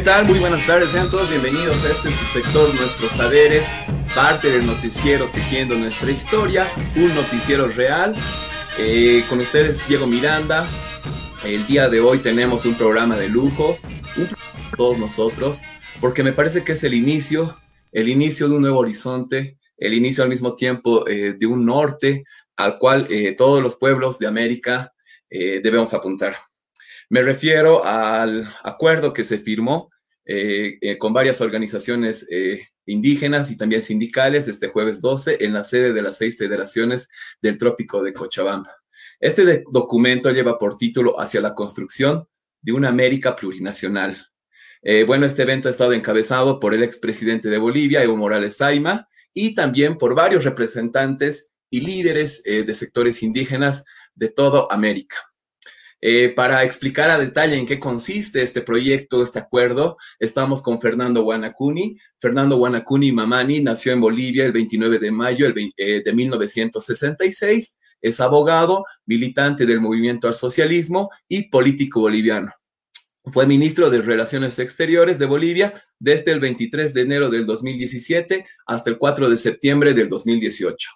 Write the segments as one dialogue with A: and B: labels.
A: ¿Qué tal? Muy buenas tardes, sean todos bienvenidos a este su sector, Nuestros Saberes, parte del noticiero Tejiendo Nuestra Historia, un noticiero real. Eh, con ustedes Diego Miranda. El día de hoy tenemos un programa de lujo, un programa todos nosotros, porque me parece que es el inicio, el inicio de un nuevo horizonte, el inicio al mismo tiempo eh, de un norte al cual eh, todos los pueblos de América debemos apuntar. Me refiero al acuerdo que se firmó eh, eh, con varias organizaciones eh, indígenas y también sindicales este jueves 12 en la sede de las seis federaciones del Trópico de Cochabamba. Este documento lleva por título Hacia la construcción de una América plurinacional. bueno, este evento ha estado encabezado por el expresidente de Bolivia, Evo Morales Saima, y también por varios representantes y líderes de sectores indígenas de toda América. Eh, para explicar a detalle en qué consiste este proyecto, este acuerdo, estamos con Fernando Guanacuni. Fernando Guanacuni Mamani nació en Bolivia el 29 de mayo eh, de 1966. Es abogado, militante del movimiento al socialismo y político boliviano. Fue ministro de Relaciones Exteriores de Bolivia desde el 23 de enero del 2017 hasta el 4 de septiembre del 2018.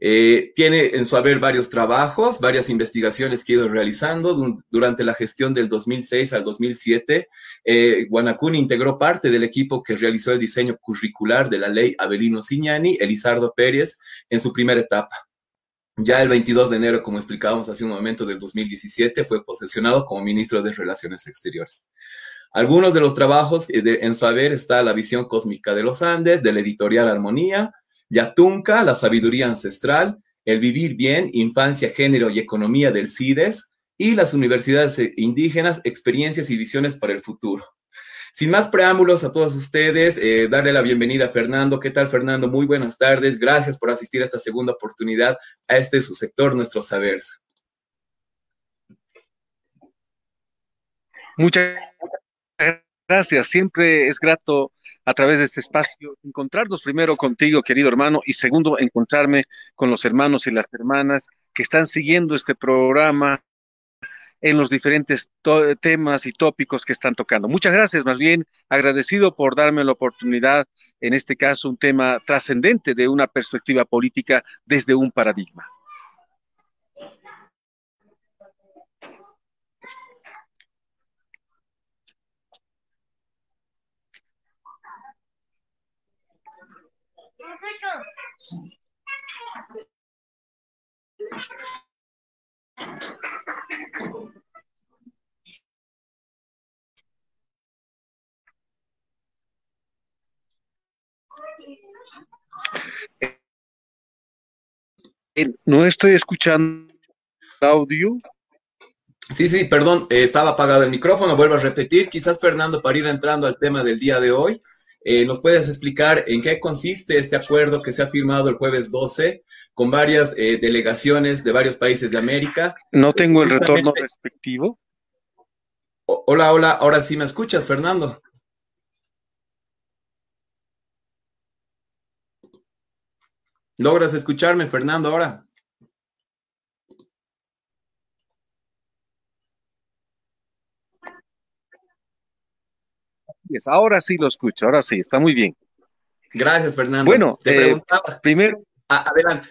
A: Eh, tiene en su haber varios trabajos, varias investigaciones que ha ido realizando durante la gestión del 2006 al 2007. Eh, integró parte del equipo que realizó el diseño curricular de la ley Abelino Signani, Elizardo Pérez, en su primera etapa. Ya el 22 de enero, como explicábamos hace un momento del 2017, fue posesionado como ministro de Relaciones Exteriores. Algunos de los trabajos eh, en su haber está La visión cósmica de los Andes, de la editorial Armonía, Yatunca, la sabiduría ancestral, el vivir bien, infancia, género y economía del CIDES y las universidades indígenas, experiencias y visiones para el futuro. Sin más preámbulos a todos ustedes, eh, darle la bienvenida a Fernando. ¿Qué tal, Fernando? Muy buenas tardes. Gracias por asistir a esta segunda oportunidad a este su sector, nuestros saberes.
B: Muchas gracias. Siempre es grato a través de este espacio, encontrarnos primero contigo, querido hermano, y segundo, encontrarme con los hermanos y las hermanas que están siguiendo este programa en los diferentes temas y tópicos que están tocando. Muchas gracias, más bien agradecido por darme la oportunidad, en este caso, un tema trascendente de una perspectiva política desde un paradigma. No estoy escuchando audio.
A: Sí, sí, perdón, eh, estaba apagado el micrófono, vuelvo a repetir, quizás Fernando, para ir entrando al tema del día de hoy, eh, ¿Nos puedes explicar en qué consiste este acuerdo que se ha firmado el jueves 12 con varias eh, delegaciones de varios países de América?
B: No tengo el retorno respectivo.
A: hola, hola, ahora sí me escuchas, Fernando. ¿Logras escucharme, Fernando, ahora?
B: Ahora sí lo escucho, ahora sí, está muy bien.
A: Gracias, Fernando.
B: Bueno, te eh, preguntaba. Primero.
A: adelante.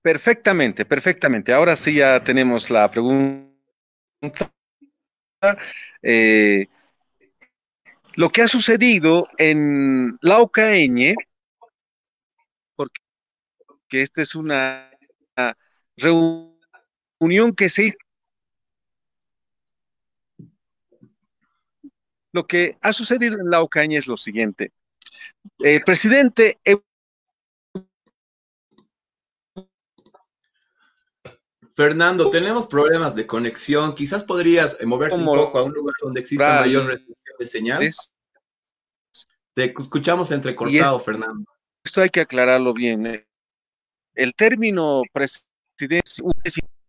B: Perfectamente, perfectamente. Ahora sí ya tenemos la pregunta. Eh, lo que ha sucedido en Laucaeñe, porque esta es una reunión que se hizo Lo que ha sucedido en la Ocaña es lo siguiente. El presidente...
A: Fernando, tenemos problemas de conexión. Quizás podrías eh, moverte un poco a un lugar donde exista mayor restricción de señal. Te escuchamos entrecortado, Fernando.
B: Esto hay que aclararlo bien. ¿eh? El término presidente,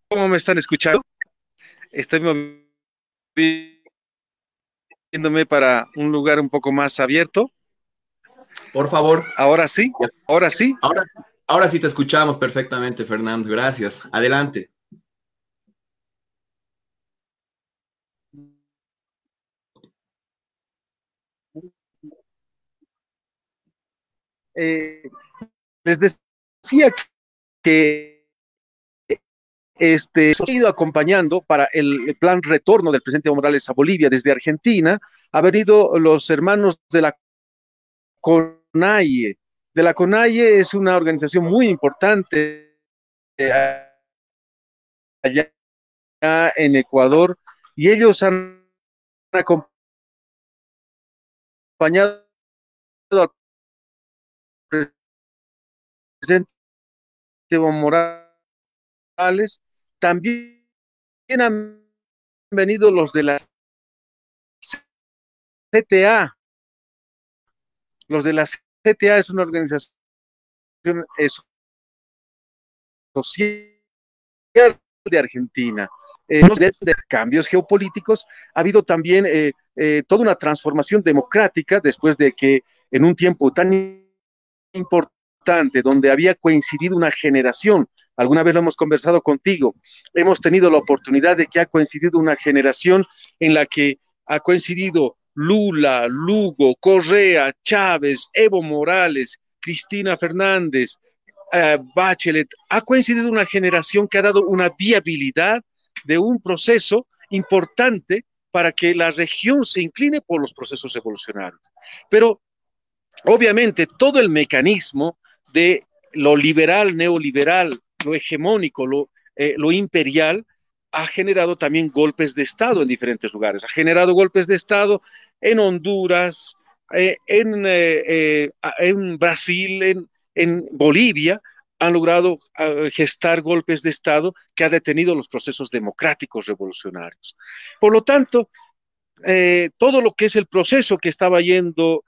B: ¿cómo me están escuchando? Estoy para un lugar un poco más abierto.
A: Por favor.
B: Ahora sí, ahora sí.
A: Ahora, ahora sí te escuchamos perfectamente, Fernando. Gracias. Adelante.
B: Eh, les decía que este, ha ido acompañando para el plan retorno del presidente Morales a Bolivia desde Argentina, ha venido los hermanos de la CONAIE. De la CONAIE es una organización muy importante eh, allá en Ecuador y ellos han acompañado al presidente Evo Morales, también han venido los de la CTA. Los de la CTA es una organización social de Argentina. Eh, de cambios geopolíticos, ha habido también eh, eh, toda una transformación democrática después de que en un tiempo tan importante, donde había coincidido una generación, alguna vez lo hemos conversado contigo, hemos tenido la oportunidad de que ha coincidido una generación en la que ha coincidido Lula, Lugo, Correa, Chávez, Evo Morales, Cristina Fernández, eh, Bachelet, ha coincidido una generación que ha dado una viabilidad de un proceso importante para que la región se incline por los procesos evolucionarios. Pero obviamente todo el mecanismo de lo liberal, neoliberal, lo hegemónico, lo, eh, lo imperial, ha generado también golpes de Estado en diferentes lugares. Ha generado golpes de Estado en Honduras, eh, en, eh, en, Brasil, en, en, Bolivia, han logrado gestar golpes de Estado que ha detenido los procesos democráticos revolucionarios. Por lo tanto, todo lo que es el proceso que estaba yendo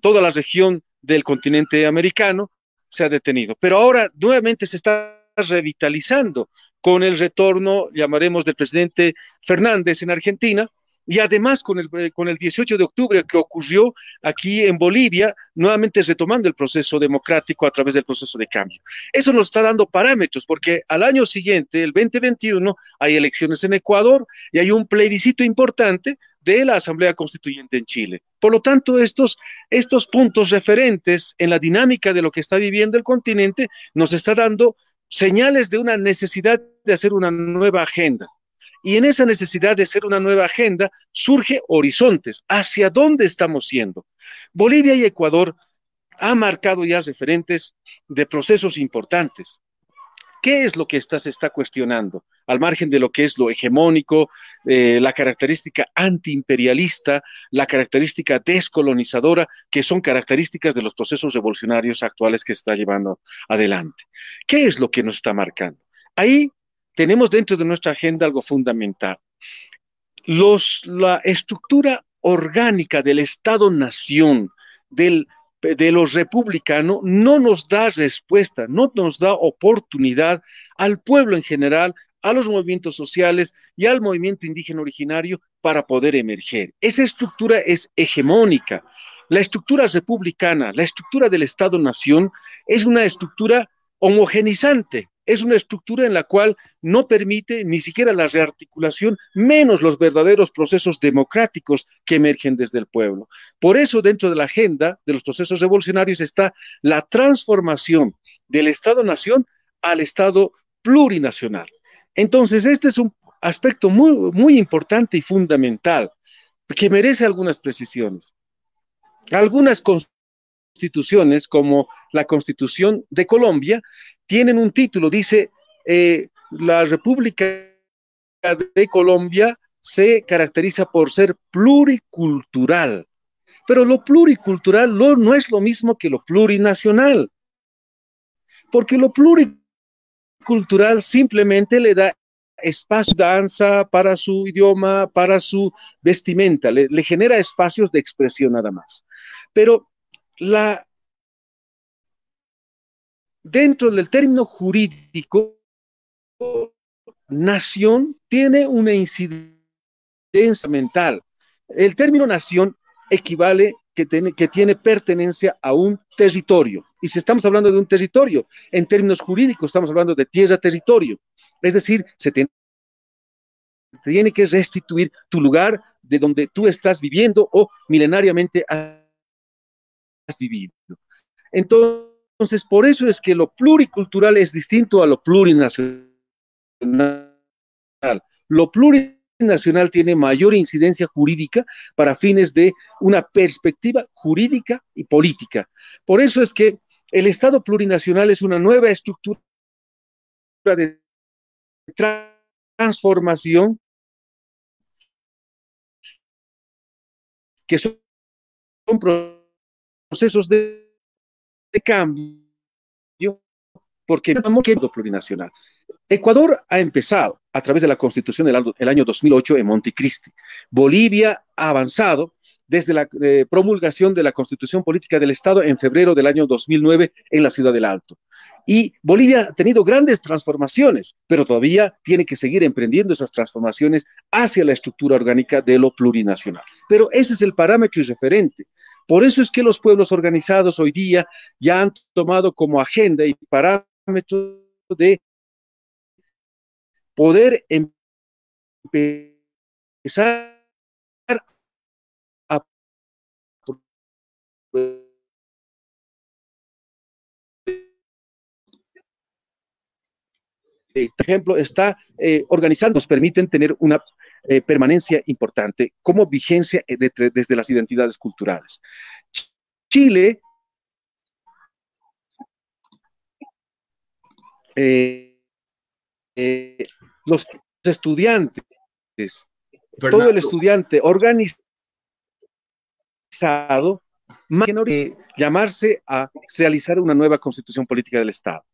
B: toda la región del continente americano se ha detenido. Pero ahora nuevamente se está revitalizando con el retorno, llamaremos, del presidente Fernández en Argentina, y además con el, eh, con el 18 de octubre que ocurrió aquí en Bolivia, nuevamente retomando el proceso democrático a través del proceso de cambio. Eso nos está dando parámetros, porque al año siguiente, el 2021, hay elecciones en Ecuador y hay un plebiscito importante de la Asamblea Constituyente en Chile. Por lo tanto, estos, estos puntos referentes en la dinámica de lo que está viviendo el continente nos está dando señales de una necesidad de hacer una nueva agenda. Y en esa necesidad de hacer una nueva agenda surge horizontes, hacia dónde estamos yendo. Bolivia y Ecuador han marcado ya referentes de procesos importantes. ¿Qué es lo que está, se está cuestionando? Al margen de lo que es lo hegemónico, eh, la característica antiimperialista, la característica descolonizadora, que son características de los procesos revolucionarios actuales que se está llevando adelante. ¿Qué es lo que nos está marcando? Ahí tenemos dentro de nuestra agenda algo fundamental. Los, la estructura orgánica del Estado-nación, del de los republicanos no nos da respuesta, no nos da oportunidad al pueblo en general, a los movimientos sociales y al movimiento indígena originario para poder emerger. Esa estructura es hegemónica. La estructura republicana, la estructura del Estado-nación es una estructura homogenizante, es una estructura en la cual no permite ni siquiera la rearticulación, menos los verdaderos procesos democráticos que emergen desde el pueblo. Por eso, dentro de la agenda de los procesos revolucionarios está la transformación del Estado-nación al Estado plurinacional. Entonces, este es un aspecto muy, importante y fundamental que merece algunas precisiones. Algunas constituciones, como la Constitución de Colombia, tienen un título, dice, eh, la República de Colombia se caracteriza por ser pluricultural, pero lo pluricultural no es lo mismo que lo plurinacional, porque lo pluricultural simplemente le da espacio danza para su idioma, para su vestimenta, le, le genera espacios de expresión nada más. Pero la dentro del término jurídico, nación tiene una incidencia mental. El término nación equivale que tiene, que tiene pertenencia a un territorio. Y si estamos hablando de un territorio, en términos jurídicos estamos hablando de tierra-territorio. Es decir, se tiene tiene que restituir tu lugar de donde tú estás viviendo o milenariamente has vivido. Entonces, por eso es que lo pluricultural es distinto a lo plurinacional. Lo plurinacional tiene mayor incidencia jurídica para fines de una perspectiva jurídica y política. Por eso es que el Estado plurinacional es una nueva estructura de transformación que son procesos de, cambio, porque no quiero plurinacional. Ecuador ha empezado a través de la constitución del, año 2008 en Montecristi. Bolivia ha avanzado desde la eh, promulgación de la Constitución Política del Estado en febrero del año 2009 en la ciudad del Alto. Y Bolivia ha tenido grandes transformaciones, pero todavía tiene que seguir emprendiendo esas transformaciones hacia la estructura orgánica de lo plurinacional. Pero ese es el parámetro y referente. Por eso es que los pueblos organizados hoy día ya han tomado como agenda y parámetro de poder empezar a por ejemplo, está eh, organizando, nos permiten tener una eh, permanencia importante como vigencia eh, desde las identidades culturales. Chile los estudiantes, todo el estudiante organizado, más que llamarse a realizar una nueva constitución política del Estado.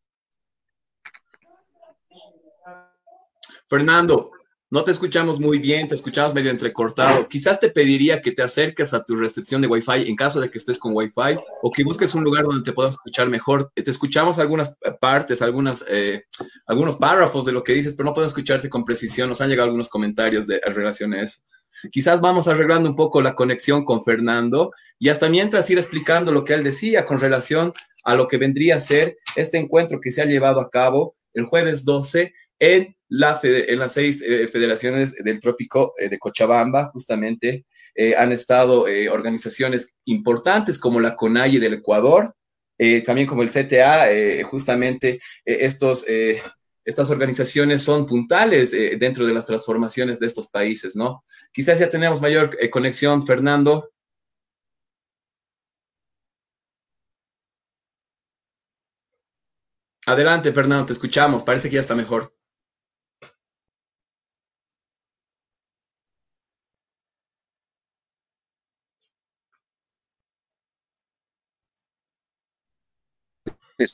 A: Fernando, no te escuchamos muy bien, te escuchamos medio entrecortado. Quizás te pediría que te acerques a tu restricción de Wi-Fi en caso de que estés con Wi-Fi o que busques un lugar donde te puedas escuchar mejor. Te escuchamos algunas partes, algunas, eh, algunos párrafos de lo que dices, pero no puedo escucharte con precisión. Nos han llegado algunos comentarios de, en relación a eso. Quizás vamos arreglando un poco la conexión con Fernando y hasta mientras ir explicando lo que él decía con relación a lo que vendría a ser este encuentro que se ha llevado a cabo el jueves 12 en, la en las seis eh, federaciones del trópico eh, de Cochabamba, justamente, eh, han estado organizaciones importantes como la CONAIE del Ecuador, también como el CTA, justamente estos, estas organizaciones son puntales dentro de las transformaciones de estos países, ¿no? Quizás ya tenemos mayor conexión, Fernando. Adelante, Fernando, te escuchamos. Parece que ya está mejor.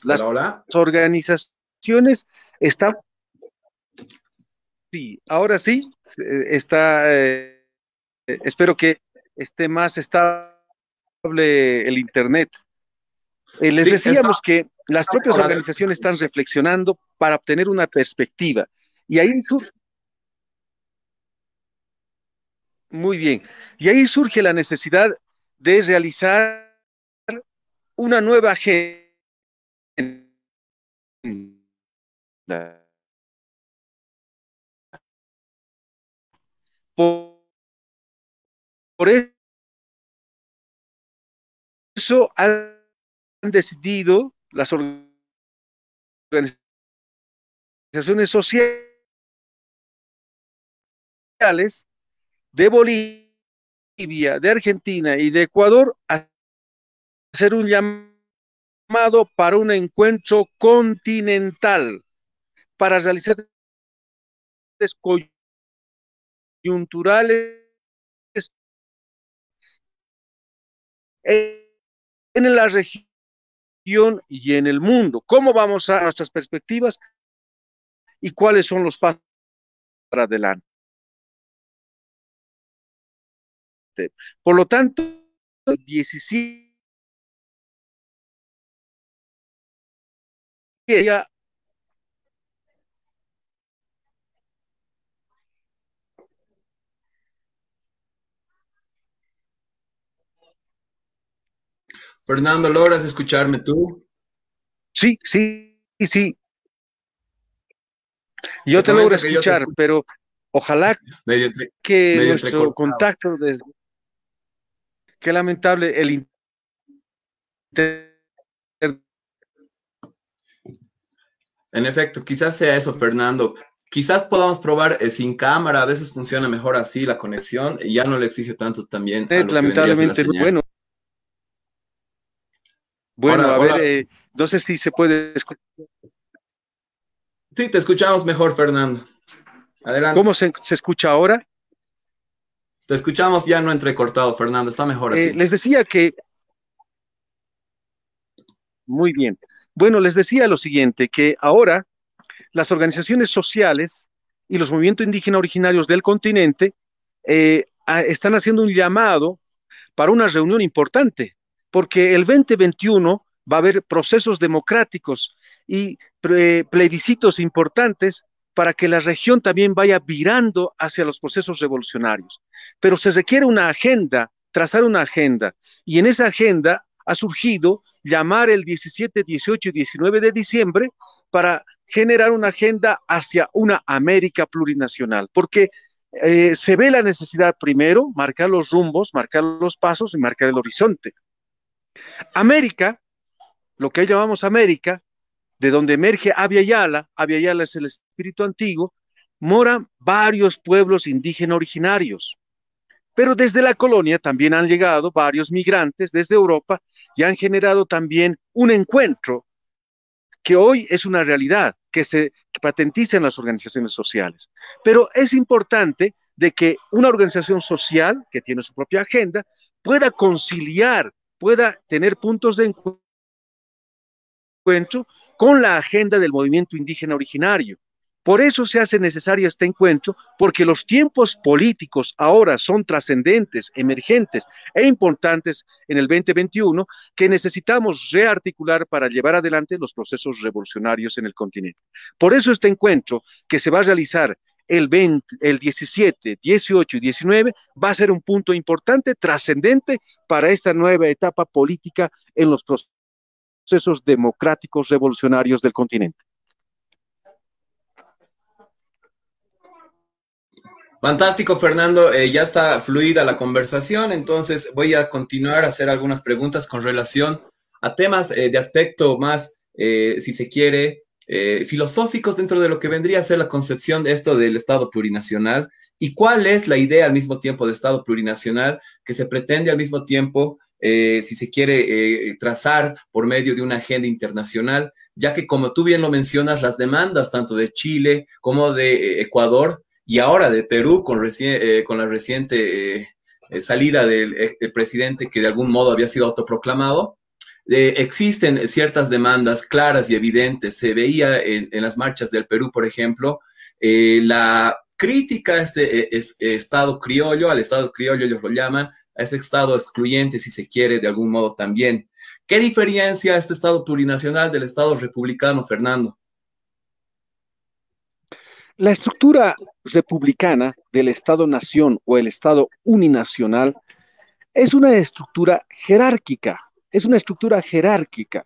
B: Las organizaciones están... Sí, ahora sí, está... Eh, espero que esté más estable el Internet. Eh, les decíamos que las propias organizaciones están reflexionando para obtener una perspectiva. Y ahí surge... Muy bien. Y ahí surge la necesidad de realizar una nueva agenda por, eso han decidido las organizaciones sociales de Bolivia, de Argentina y de Ecuador hacer un llamado para un encuentro continental para realizar coyunturales en la región y en el mundo. ¿Cómo vamos a nuestras perspectivas y cuáles son los pasos para adelante? Por lo tanto, 17
A: Fernando, ¿logras escucharme tú?
B: Sí, sí, sí. Yo te, logro escuchar, pero Ojalá que nuestro contacto desde... Qué lamentable el
A: En efecto, quizás sea eso, Fernando. Quizás podamos probar eh, sin cámara, a veces funciona mejor así la conexión y ya no le exige tanto también.
B: lamentablemente, bueno. Bueno, a ver, eh, no sé si se puede escuchar.
A: Sí, te escuchamos mejor, Fernando. Adelante.
B: ¿Cómo se, escucha ahora?
A: Te escuchamos ya no entrecortado, Fernando, está mejor eh,
B: así. les decía que... Muy bien. Bueno, les decía lo siguiente, que ahora las organizaciones sociales y los movimientos indígenas originarios del continente eh, están haciendo un llamado para una reunión importante, porque el 2021 va a haber procesos democráticos y plebiscitos importantes para que la región también vaya virando hacia los procesos revolucionarios. Pero se requiere una agenda, trazar una agenda, y en esa agenda ha surgido llamar el 17, 18 y 19 de diciembre para generar una agenda hacia una América plurinacional, porque eh, se ve la necesidad primero, marcar los rumbos, marcar los pasos y marcar el horizonte. América, lo que llamamos América, de donde emerge Abya Yala, es el espíritu antiguo, moran varios pueblos indígenas originarios. Pero desde la colonia también han llegado varios migrantes desde Europa y han generado también un encuentro que hoy es una realidad, que se patentiza en las organizaciones sociales. Pero es importante de que una organización social que tiene su propia agenda pueda conciliar, pueda tener puntos de encuentro con la agenda del movimiento indígena originario. Por eso se hace necesario este encuentro, porque los tiempos políticos ahora son trascendentes, emergentes e importantes en el 2021 que necesitamos rearticular para llevar adelante los procesos revolucionarios en el continente. Por eso este encuentro que se va a realizar el, 20, el 17, 18 y 19 va a ser un punto importante, trascendente para esta nueva etapa política en los procesos democráticos revolucionarios del continente.
A: Fantástico, Fernando. Eh, ya está fluida la conversación, entonces voy a continuar a hacer algunas preguntas con relación a temas eh, de aspecto más, eh, si se quiere, filosóficos dentro de lo que vendría a ser la concepción de esto del Estado plurinacional y cuál es la idea al mismo tiempo de Estado plurinacional que se pretende al mismo tiempo, si se quiere, trazar por medio de una agenda internacional, ya que como tú bien lo mencionas, las demandas tanto de Chile como de Ecuador y ahora de Perú con, eh, con la reciente eh, eh, salida del presidente que de algún modo había sido autoproclamado, existen ciertas demandas claras y evidentes. Se veía en, las marchas del Perú, por ejemplo, la crítica a este Estado criollo, al Estado criollo ellos lo llaman, a ese Estado excluyente, si se quiere, de algún modo también. ¿Qué diferencia este Estado plurinacional del Estado republicano, Fernando?
B: La estructura republicana del Estado-nación o el Estado uninacional es una estructura jerárquica, es una estructura jerárquica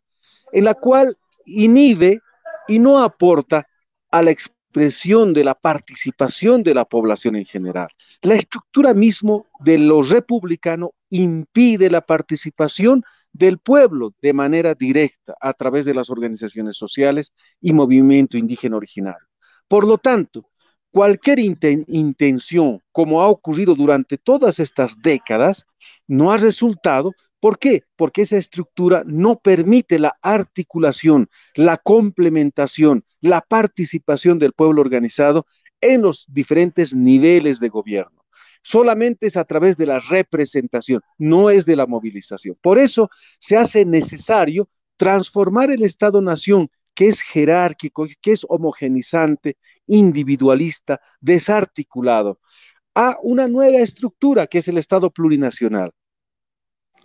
B: en la cual inhibe y no aporta a la expresión de la participación de la población en general. La estructura mismo de lo republicano impide la participación del pueblo de manera directa a través de las organizaciones sociales y movimiento indígena originario. Por lo tanto, cualquier intención, como ha ocurrido durante todas estas décadas, no ha resultado. ¿Por qué? Porque esa estructura no permite la articulación, la complementación, la participación del pueblo organizado en los diferentes niveles de gobierno. Solamente es a través de la representación, no es de la movilización. Por eso se hace necesario transformar el Estado-Nación que es jerárquico, que es homogenizante, individualista, desarticulado, a una nueva estructura que es el Estado plurinacional.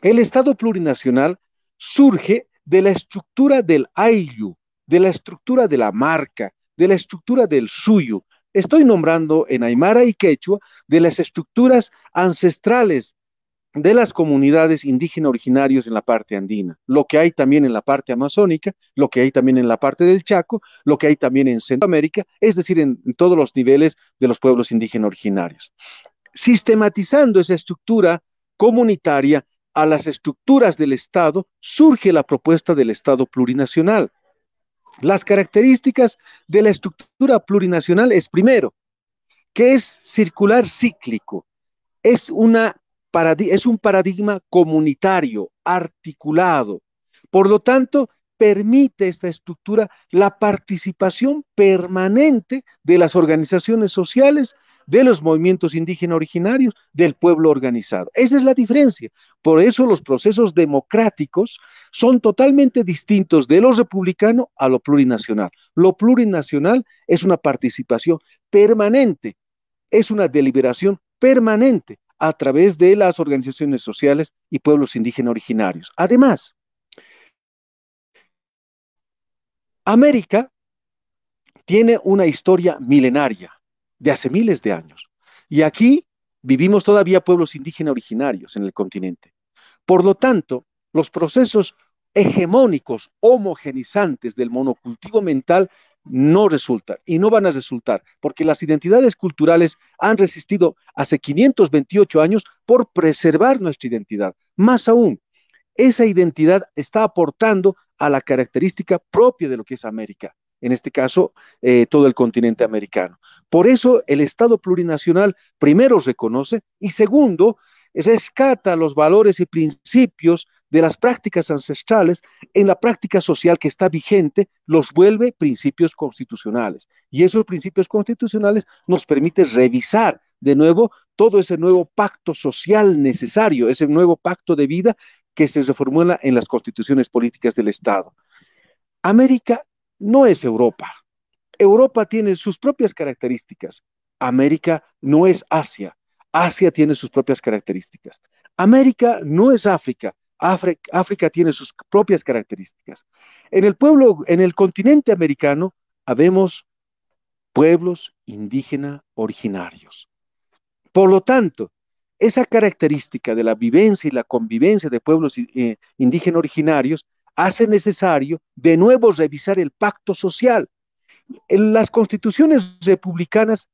B: El Estado plurinacional surge de la estructura del Ayllu, de la estructura de la marca, de la estructura del suyo. Estoy nombrando en Aymara y Quechua de las estructuras ancestrales de las comunidades indígenas originarios en la parte andina, lo que hay también en la parte amazónica, lo que hay también en la parte del Chaco, lo que hay también en Centroamérica, es decir, en, todos los niveles de los pueblos indígenas originarios. Sistematizando esa estructura comunitaria a las estructuras del Estado, surge la propuesta del Estado plurinacional. Las características de la estructura plurinacional es primero, que es circular cíclico, es una es un paradigma comunitario, articulado. Por lo tanto, permite esta estructura la participación permanente de las organizaciones sociales, de los movimientos indígenas originarios, del pueblo organizado. Esa es la diferencia. Por eso los procesos democráticos son totalmente distintos de lo republicano a lo plurinacional. Lo plurinacional es una participación permanente, es una deliberación permanente a través de las organizaciones sociales y pueblos indígenas originarios. Además, América tiene una historia milenaria de hace miles de años. Y aquí vivimos todavía pueblos indígenas originarios en el continente. Por lo tanto, los procesos hegemónicos, homogenizantes del monocultivo mental no resultan y no van a resultar, porque las identidades culturales han resistido hace 528 años por preservar nuestra identidad. Más aún, esa identidad está aportando a la característica propia de lo que es América, en este caso, eh, todo el continente americano. Por eso el Estado plurinacional primero reconoce y segundo, rescata los valores y principios de las prácticas ancestrales en la práctica social que está vigente, los vuelve principios constitucionales. Y esos principios constitucionales nos permiten revisar de nuevo todo ese nuevo pacto social necesario, ese nuevo pacto de vida que se reformula en las constituciones políticas del Estado. América no es Europa. Europa tiene sus propias características. América no es Asia. Asia tiene sus propias características. América no es África. África, tiene sus propias características. En el pueblo, en el continente americano, habemos pueblos indígenas originarios. Por lo tanto, esa característica de la vivencia y la convivencia de pueblos eh, indígenas originarios hace necesario de nuevo revisar el pacto social. Las constituciones republicanas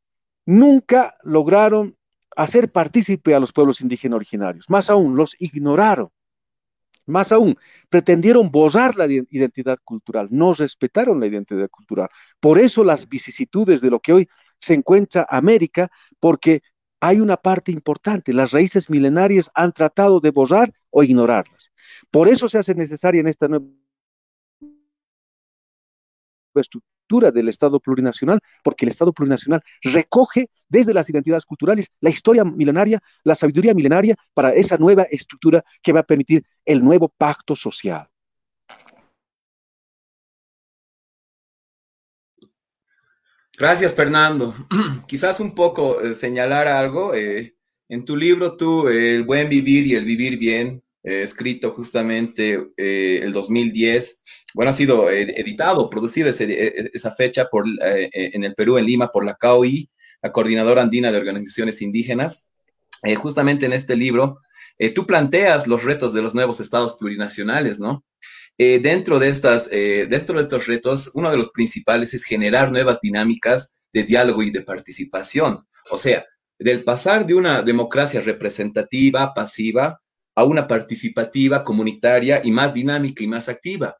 B: nunca lograron hacer partícipe a los pueblos indígenas originarios, más aún los ignoraron. Más aún, pretendieron borrar la identidad cultural, no respetaron la identidad cultural. Por eso las vicisitudes de lo que hoy se encuentra América, porque hay una parte importante, las raíces milenarias han tratado de borrar o ignorarlas. Por eso se hace necesaria en esta nueva del Estado plurinacional, porque el Estado plurinacional recoge desde las identidades culturales la historia milenaria, la sabiduría milenaria para esa nueva estructura que va a permitir el nuevo pacto social.
A: Gracias, Fernando. Quizás un poco eh, señalar algo. Eh, en tu libro, tú, El buen vivir y el vivir bien, eh, escrito justamente el 2010, bueno, ha sido editado, producido esa fecha por, en el Perú, en Lima, por la CAOI, la Coordinadora Andina de Organizaciones Indígenas. justamente en este libro, tú planteas los retos de los nuevos estados plurinacionales, ¿no? Eh, dentro, de estas, eh, dentro de estos retos, uno de los principales es generar nuevas dinámicas de diálogo y de participación. O sea, del pasar de una democracia representativa, pasiva, a una participativa, comunitaria y más dinámica y más activa.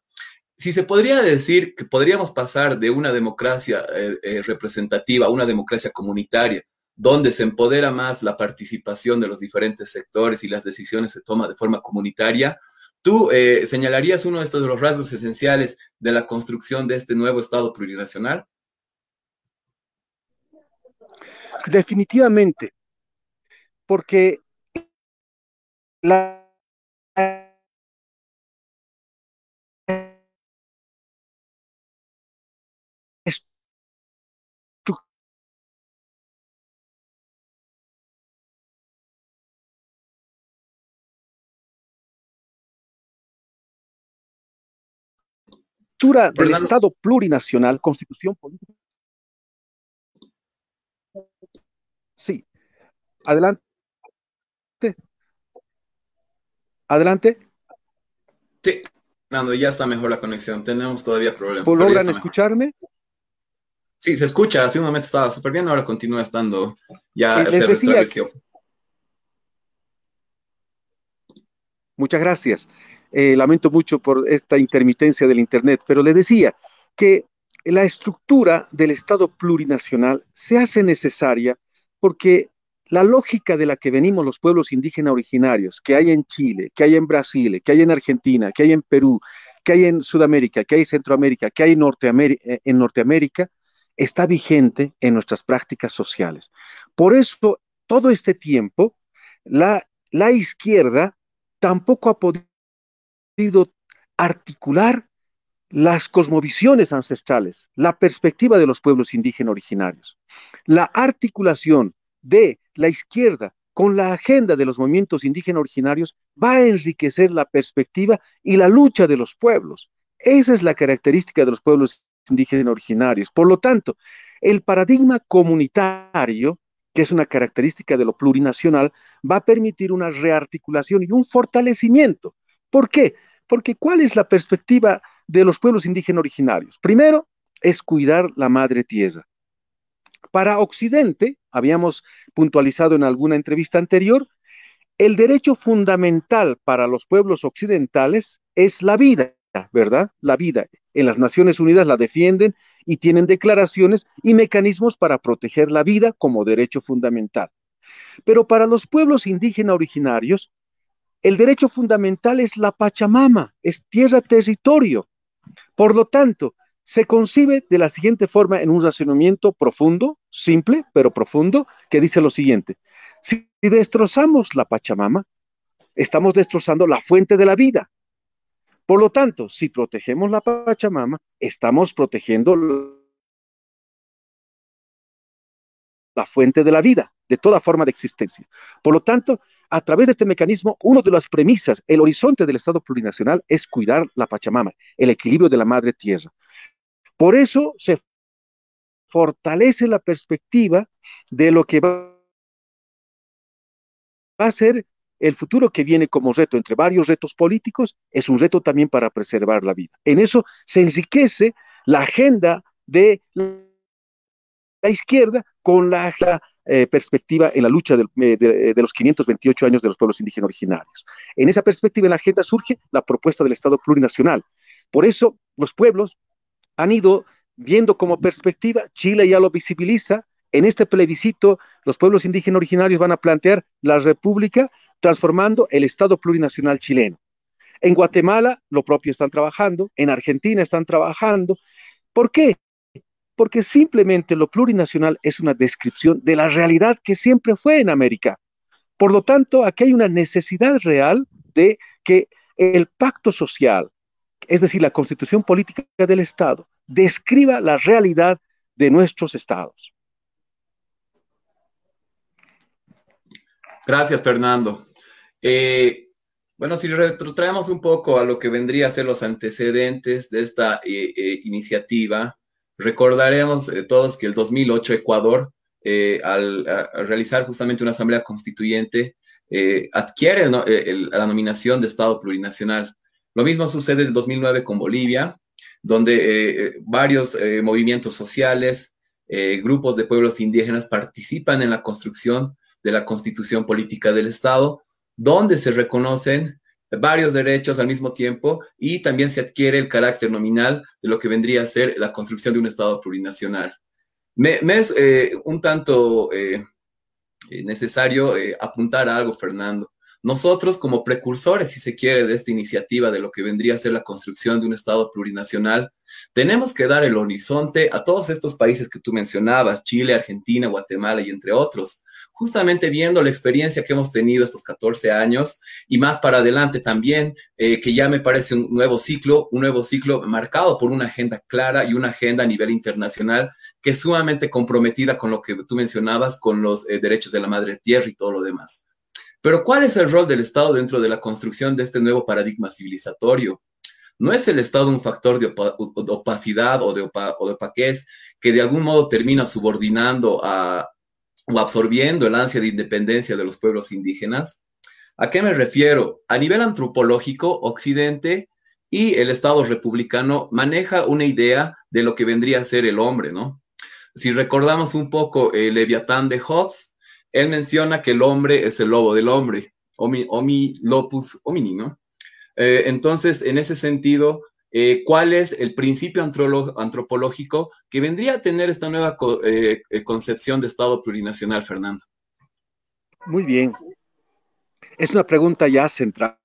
A: Si se podría decir que podríamos pasar de una democracia eh, representativa a una democracia comunitaria, donde se empodera más la participación de los diferentes sectores y las decisiones se toman de forma comunitaria, ¿Tú eh, señalarías uno de estos los rasgos esenciales de la construcción de este nuevo Estado plurinacional?
B: Definitivamente, porque la del Estado plurinacional, constitución política. Sí, adelante. Adelante.
A: Sí, Nando, ya está mejor la conexión. Tenemos todavía problemas.
B: ¿Logran escucharme?
A: Sí, se escucha. Hace un momento estaba súper bien, ahora continúa estando ya
B: se restableció. Muchas gracias. Eh, lamento mucho por esta intermitencia del Internet, pero le decía que la estructura del Estado plurinacional se hace necesaria porque la lógica de la que venimos los pueblos indígenas originarios, que hay en Chile, que hay en Brasil, que hay en Argentina, que hay en Perú, que hay en Sudamérica, que hay en Centroamérica, que hay en eh, en Norteamérica está vigente en nuestras prácticas sociales. Por eso, todo este tiempo, la, la izquierda tampoco ha podido articular las cosmovisiones ancestrales, la perspectiva de los pueblos indígenas originarios. La articulación de la izquierda con la agenda de los movimientos indígenas originarios va a enriquecer la perspectiva y la lucha de los pueblos. Esa es la característica de los pueblos indígenas originarios. Por lo tanto, el paradigma comunitario que es una característica de lo plurinacional, va a permitir una rearticulación y un fortalecimiento. ¿Por qué? Porque ¿cuál es la perspectiva de los pueblos indígenas originarios? Primero, es cuidar la madre tierra. Para Occidente, habíamos puntualizado en alguna entrevista anterior, el derecho fundamental para los pueblos occidentales es la vida, ¿verdad? La vida. En las Naciones Unidas la defienden y tienen declaraciones y mecanismos para proteger la vida como derecho fundamental. Pero para los pueblos indígenas originarios, el derecho fundamental es la Pachamama, es tierra territorio. Por lo tanto, se concibe de la siguiente forma en un razonamiento profundo, simple, pero profundo, que dice lo siguiente. Si destrozamos la Pachamama, estamos destrozando la fuente de la vida. Por lo tanto, si protegemos la Pachamama, estamos protegiendo la fuente de la vida, de toda forma de existencia. Por lo tanto, a través de este mecanismo, una de las premisas, el horizonte del Estado plurinacional es cuidar la Pachamama, el equilibrio de la madre tierra. Por eso se fortalece la perspectiva de lo que va a ser el futuro que viene como reto entre varios retos políticos es un reto también para preservar la vida. En eso se enriquece la agenda de la izquierda con la, eh, perspectiva en la lucha eh, de, de, los 528 años de los pueblos indígenas originarios. En esa perspectiva en la agenda surge la propuesta del Estado plurinacional. Por eso los pueblos han ido viendo como perspectiva, Chile ya lo visibiliza, en este plebiscito los pueblos indígenas originarios van a plantear la república transformando el Estado plurinacional chileno. En Guatemala lo propio están trabajando, en Argentina están trabajando. ¿Por qué? Porque simplemente lo plurinacional es una descripción de la realidad que siempre fue en América. Por lo tanto, aquí hay una necesidad real de que el pacto social, es decir, la constitución política del Estado, describa la realidad de nuestros estados.
A: Gracias, Fernando. Eh, bueno, si retrotraemos un poco a lo que vendría a ser los antecedentes de esta eh, eh, iniciativa, recordaremos todos que el 2008 Ecuador, al, realizar justamente una asamblea constituyente, adquiere la nominación de Estado plurinacional. Lo mismo sucede en el 2009 con Bolivia, donde varios movimientos sociales, grupos de pueblos indígenas participan en la construcción de la constitución política del Estado, donde se reconocen varios derechos al mismo tiempo y también se adquiere el carácter nominal de lo que vendría a ser la construcción de un Estado plurinacional. Me, es eh, un tanto eh, necesario eh, apuntar a algo, Fernando. Nosotros, como precursores, si se quiere, de esta iniciativa de lo que vendría a ser la construcción de un Estado plurinacional, tenemos que dar el horizonte a todos estos países que tú mencionabas, Chile, Argentina, Guatemala y entre otros, justamente viendo la experiencia que hemos tenido estos 14 años y más para adelante también, eh, que ya me parece un nuevo ciclo, un nuevo ciclo marcado por una agenda clara y una agenda a nivel internacional que es sumamente comprometida con lo que tú mencionabas, con los eh, derechos de la madre tierra y todo lo demás. Pero ¿cuál es el rol del Estado dentro de la construcción de este nuevo paradigma civilizatorio? ¿No es el Estado un factor de, opacidad o de, opaquez que de algún modo termina subordinando o absorbiendo el ansia de independencia de los pueblos indígenas? ¿A qué me refiero? A nivel antropológico, Occidente y el Estado republicano maneja una idea de lo que vendría a ser el hombre, ¿no? Si recordamos un poco el Leviatán de Hobbes, él menciona que el hombre es el lobo del hombre, homi, homi lopus homini, ¿no? Eh, entonces, en ese sentido, eh, ¿cuál es el principio antropológico que vendría a tener esta nueva eh, concepción de Estado plurinacional, Fernando?
B: Muy bien. Es una pregunta ya central.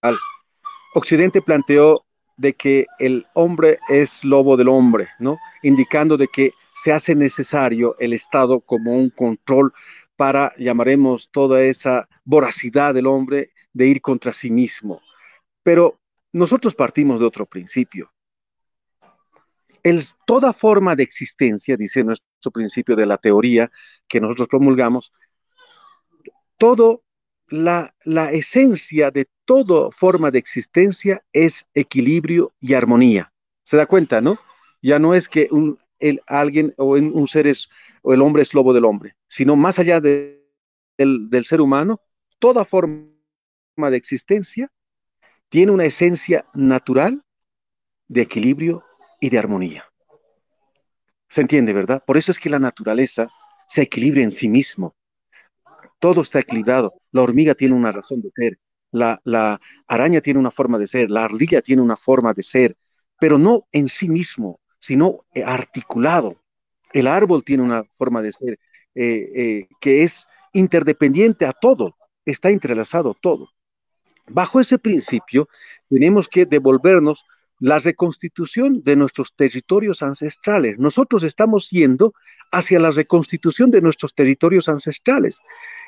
B: Occidente planteó de que el hombre es lobo del hombre, ¿no? Indicando de que se hace necesario el Estado como un control para, llamaremos, toda esa voracidad del hombre de ir contra sí mismo. Pero nosotros partimos de otro principio. El, toda forma de existencia, dice nuestro principio de la teoría que nosotros promulgamos, todo la, la esencia de toda forma de existencia es equilibrio y armonía. ¿Se da cuenta, no? Ya no es que un, alguien o un ser es, o el hombre es lobo del hombre, sino más allá del, del ser humano, toda forma de existencia tiene una esencia natural de equilibrio y de armonía. ¿Se entiende, verdad? Por eso es que la naturaleza se equilibra en sí mismo. Todo está equilibrado. La hormiga tiene una razón de ser, la, la araña tiene una forma de ser, la ardilla tiene una forma de ser, pero no en sí mismo, sino eh, articulado. El árbol tiene una forma de ser eh, eh, que es interdependiente a todo, está entrelazado todo. Bajo ese principio, tenemos que devolvernos la reconstitución de nuestros territorios ancestrales. Nosotros estamos yendo hacia la reconstitución de nuestros territorios ancestrales.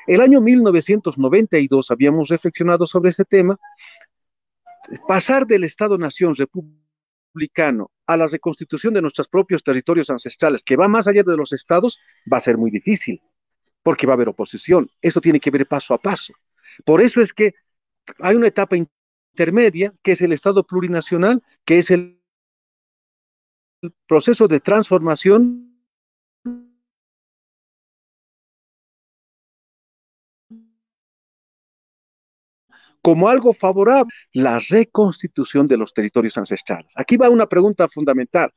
B: El año 1992 habíamos reflexionado sobre ese tema. Pasar del Estado-Nación republicano a la reconstitución de nuestros propios territorios ancestrales, que va más allá de los estados, va a ser muy difícil, porque va a haber oposición. Esto tiene que ver paso a paso. Por eso es que hay una etapa intermedia, que es el Estado plurinacional, que es el proceso de transformación como algo favorable, la reconstitución de los territorios ancestrales. Aquí va una pregunta fundamental,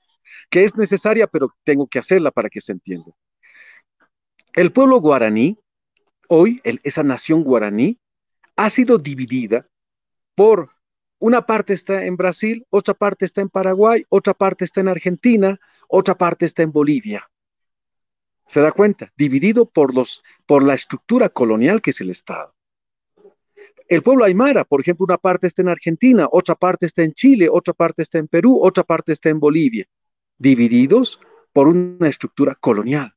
B: que es necesaria, pero tengo que hacerla para que se entienda. El pueblo guaraní, hoy, esa nación guaraní, ha sido dividida por una parte está en Brasil, otra parte está en Paraguay, otra parte está en Argentina, otra parte está en Bolivia. ¿Se da cuenta? Dividido por, los, por la estructura colonial que es el Estado. El pueblo aymara, por ejemplo, una parte está en Argentina, otra parte está en Chile, otra parte está en Perú, otra parte está en Bolivia, divididos por una estructura colonial.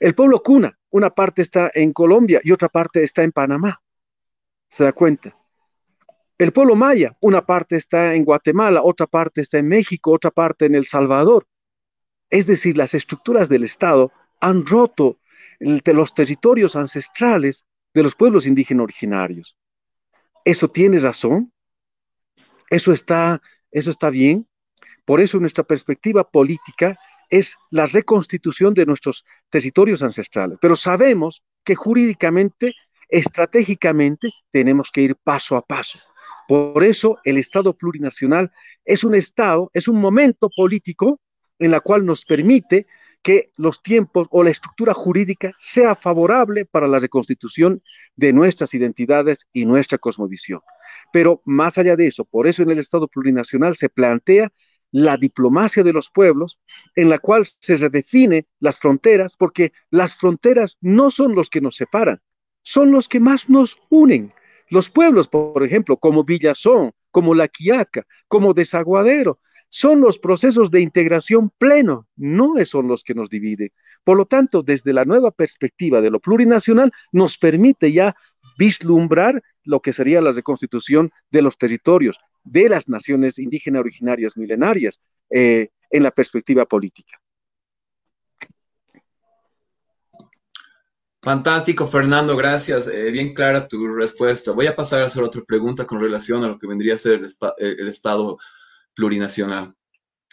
B: El pueblo cuna, una parte está en Colombia y otra parte está en Panamá. ¿Se da cuenta? El pueblo maya, una parte está en Guatemala, otra parte está en México, otra parte en El Salvador. Es decir, las estructuras del Estado han roto los territorios ancestrales de los pueblos indígenas originarios. ¿Eso tiene razón? ¿Eso está, eso está bien? Por eso nuestra perspectiva política es la reconstitución de nuestros territorios ancestrales. Pero sabemos que jurídicamente estratégicamente tenemos que ir paso a paso. Por eso el Estado plurinacional es un Estado, es un momento político en la cual nos permite que los tiempos o la estructura jurídica sea favorable para la reconstitución de nuestras identidades y nuestra cosmovisión. Pero más allá de eso, por eso en el Estado plurinacional se plantea la diplomacia de los pueblos, en la cual se redefine las fronteras, porque las fronteras no son los que nos separan, son los que más nos unen. Los pueblos, por ejemplo, como Villazón, como La Quiaca, como Desaguadero, son los procesos de integración pleno, no son los que nos dividen. Por lo tanto, desde la nueva perspectiva de lo plurinacional, nos permite ya vislumbrar lo que sería la reconstitución de los territorios de las naciones indígenas originarias milenarias eh, en la perspectiva política.
A: Fantástico, Fernando, gracias. Eh, bien clara tu respuesta. Voy a pasar a hacer otra pregunta con relación a lo que vendría a ser el, eh, Estado plurinacional.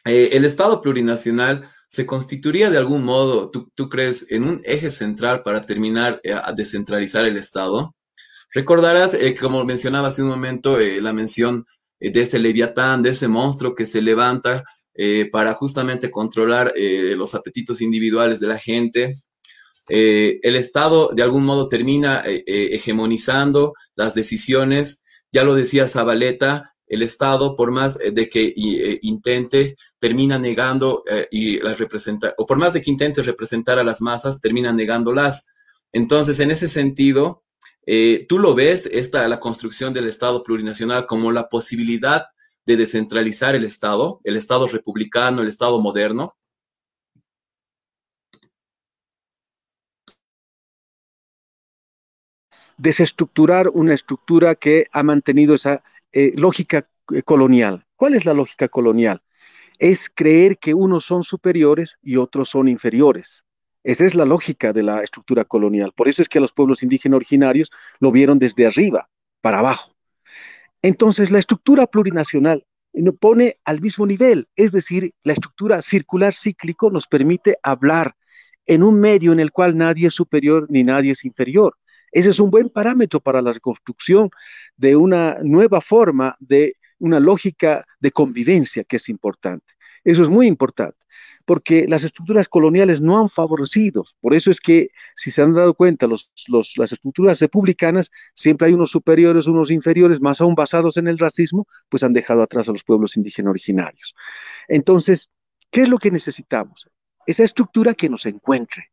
A: Eh, el Estado plurinacional se constituiría de algún modo, ¿tú, crees, en un eje central para terminar a descentralizar el Estado? Recordarás, eh, como mencionaba hace un momento, eh, la mención eh, de ese leviatán, de ese monstruo que se levanta para justamente controlar los apetitos individuales de la gente. el Estado, de algún modo, termina hegemonizando las decisiones. Ya lo decía Zabaleta, el Estado, por más de que intente, termina negando y las representa, o por más de que intente representar a las masas, termina negándolas. Entonces, en ese sentido, eh, ¿Tú lo ves, esta, la construcción del Estado plurinacional, como la posibilidad de descentralizar el Estado, el Estado republicano, el Estado moderno?
B: Desestructurar una estructura que ha mantenido esa eh, lógica eh, colonial. ¿Cuál es la lógica colonial? Es creer que unos son superiores y otros son inferiores. Esa es la lógica de la estructura colonial. Por eso es que los pueblos indígenas originarios lo vieron desde arriba para abajo. Entonces, la estructura plurinacional nos pone al mismo nivel, es decir, la estructura circular cíclico nos permite hablar en un medio en el cual nadie es superior ni nadie es inferior. Ese es un buen parámetro para la reconstrucción de una nueva forma de una lógica de convivencia que es importante. Eso es muy importante porque las estructuras coloniales no han favorecido. Por eso es que, si se han dado cuenta, las estructuras republicanas siempre hay unos superiores, unos inferiores, más aún basados en el racismo, pues han dejado atrás a los pueblos indígenas originarios. Entonces, ¿qué es lo que necesitamos? Esa estructura que nos encuentre,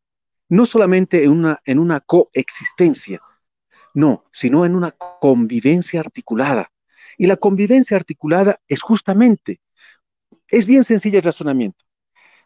B: no solamente en una, en una coexistencia, no, sino en una convivencia articulada. Y la convivencia articulada es justamente, es bien sencilla el razonamiento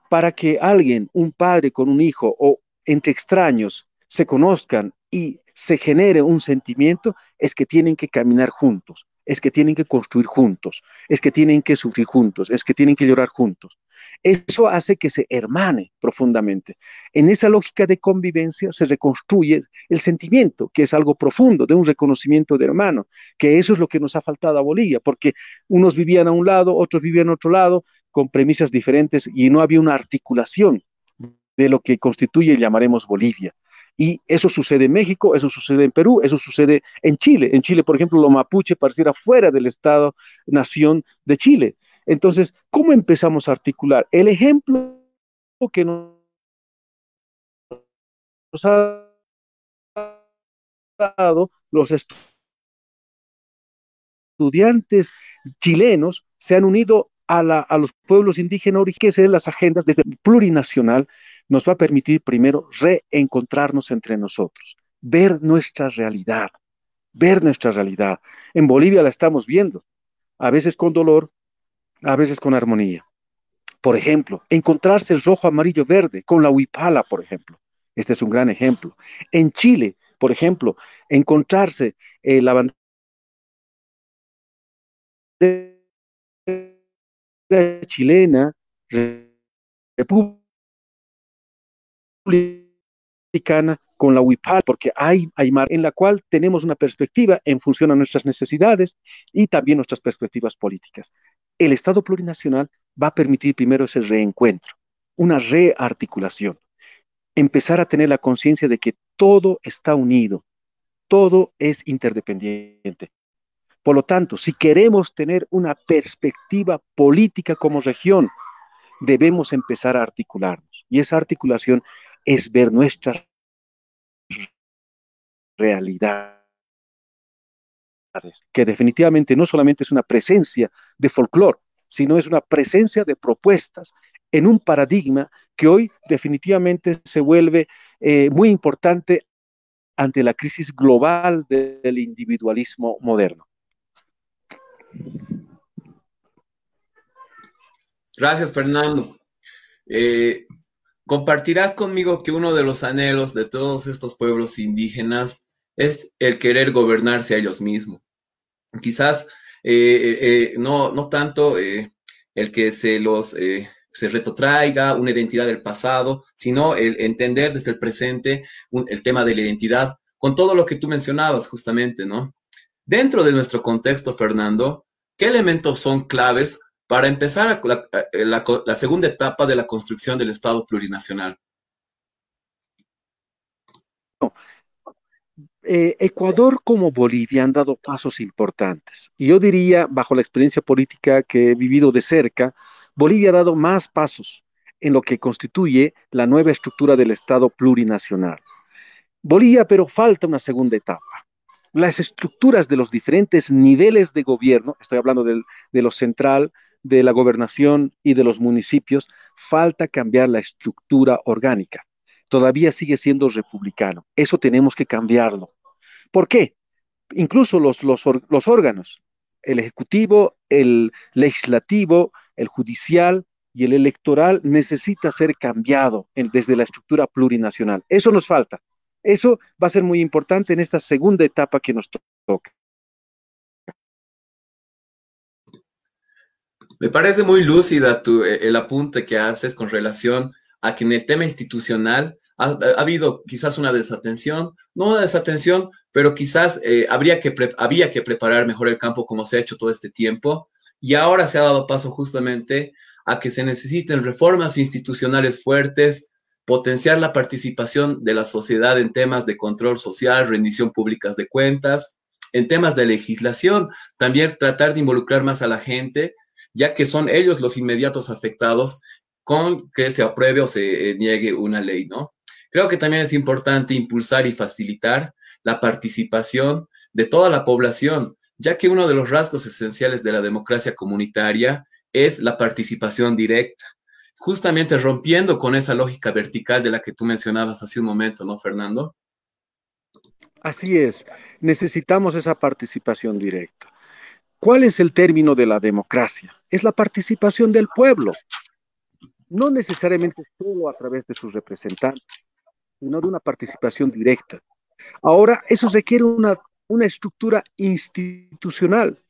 B: para que alguien, un padre con un hijo o entre extraños, se conozcan y se genere un sentimiento, es que tienen que caminar juntos, es que tienen que construir juntos, es que tienen que sufrir juntos, es que tienen que llorar juntos. Eso hace que se hermane profundamente. En esa lógica de convivencia se reconstruye el sentimiento, que es algo profundo, de un reconocimiento de hermano, que eso es lo que nos ha faltado a Bolivia, porque unos vivían a un lado, otros vivían a otro lado, con premisas diferentes y no había una articulación de lo que constituye, llamaremos Bolivia. Y eso sucede en México, eso sucede en Perú, eso sucede en Chile. En Chile, por ejemplo, lo mapuche pareciera fuera del Estado-nación de Chile. Entonces, ¿cómo empezamos a articular? El ejemplo que nos ha dado los estudiantes chilenos se han unido a, los pueblos indígenas originarios, las agendas desde plurinacional, nos va a permitir primero reencontrarnos entre nosotros, ver nuestra realidad, ver nuestra realidad. En Bolivia la estamos viendo, a veces con dolor, a veces con armonía. Por ejemplo, encontrarse el rojo, amarillo, verde con la huipala, por ejemplo. Este es un gran ejemplo. En Chile, por ejemplo, encontrarse eh, la bandera chilena, republicana, con la UIPAL, porque hay, hay mar en la cual tenemos una perspectiva en función a nuestras necesidades y también nuestras perspectivas políticas. El Estado plurinacional va a permitir primero ese reencuentro, una rearticulación, empezar a tener la conciencia de que todo está unido, todo es interdependiente. Por lo tanto, si queremos tener una perspectiva política como región, debemos empezar a articularnos. Y esa articulación es ver nuestras realidades, que definitivamente no solamente es una presencia de folclore, sino es una presencia de propuestas en un paradigma que hoy definitivamente se vuelve eh, muy importante ante la crisis global del individualismo moderno.
A: Gracias, Fernando. Eh, compartirás conmigo que uno de los anhelos de todos estos pueblos indígenas es el querer gobernarse a ellos mismos. Quizás eh, eh, no, no tanto el que se los se retrotraiga una identidad del pasado, sino el entender desde el presente el tema de la identidad, con todo lo que tú mencionabas justamente, ¿no? Dentro de nuestro contexto, Fernando, ¿qué elementos son claves para empezar la, segunda etapa de la construcción del Estado plurinacional?
B: eh, Ecuador como Bolivia han dado pasos importantes. Y yo diría, bajo la experiencia política que he vivido de cerca, Bolivia ha dado más pasos en lo que constituye la nueva estructura del Estado plurinacional. Bolivia, pero falta una segunda etapa. Las estructuras de los diferentes niveles de gobierno, estoy hablando de lo central, de la gobernación y de los municipios, falta cambiar la estructura orgánica. Todavía sigue siendo republicano. Eso tenemos que cambiarlo. ¿Por qué? Incluso los, los, los órganos, el ejecutivo, el legislativo, el judicial y el electoral necesita ser cambiado desde la estructura plurinacional. Eso nos falta. Eso va a ser muy importante en esta segunda etapa que nos toca.
A: Me parece muy lúcida tu, eh, el apunte que haces con relación a que en el tema institucional ha, habido quizás una desatención, no una desatención, pero quizás eh, habría que había que preparar mejor el campo como se ha hecho todo este tiempo. Y ahora se ha dado paso justamente a que se necesiten reformas institucionales fuertes, potenciar la participación de la sociedad en temas de control social, rendición públicas de cuentas, en temas de legislación, también tratar de involucrar más a la gente, ya que son ellos los inmediatos afectados con que se apruebe o se eh, niegue una ley, ¿no? Creo que también es importante impulsar y facilitar la participación de toda la población, ya que uno de los rasgos esenciales de la democracia comunitaria es la participación directa, justamente rompiendo con esa lógica vertical de la que tú mencionabas hace un momento, ¿no, Fernando?
B: Así es, necesitamos esa participación directa. ¿Cuál es el término de la democracia? Es la participación del pueblo, no necesariamente solo a través de sus representantes, sino de una participación directa. Ahora, eso requiere una, una estructura institucional.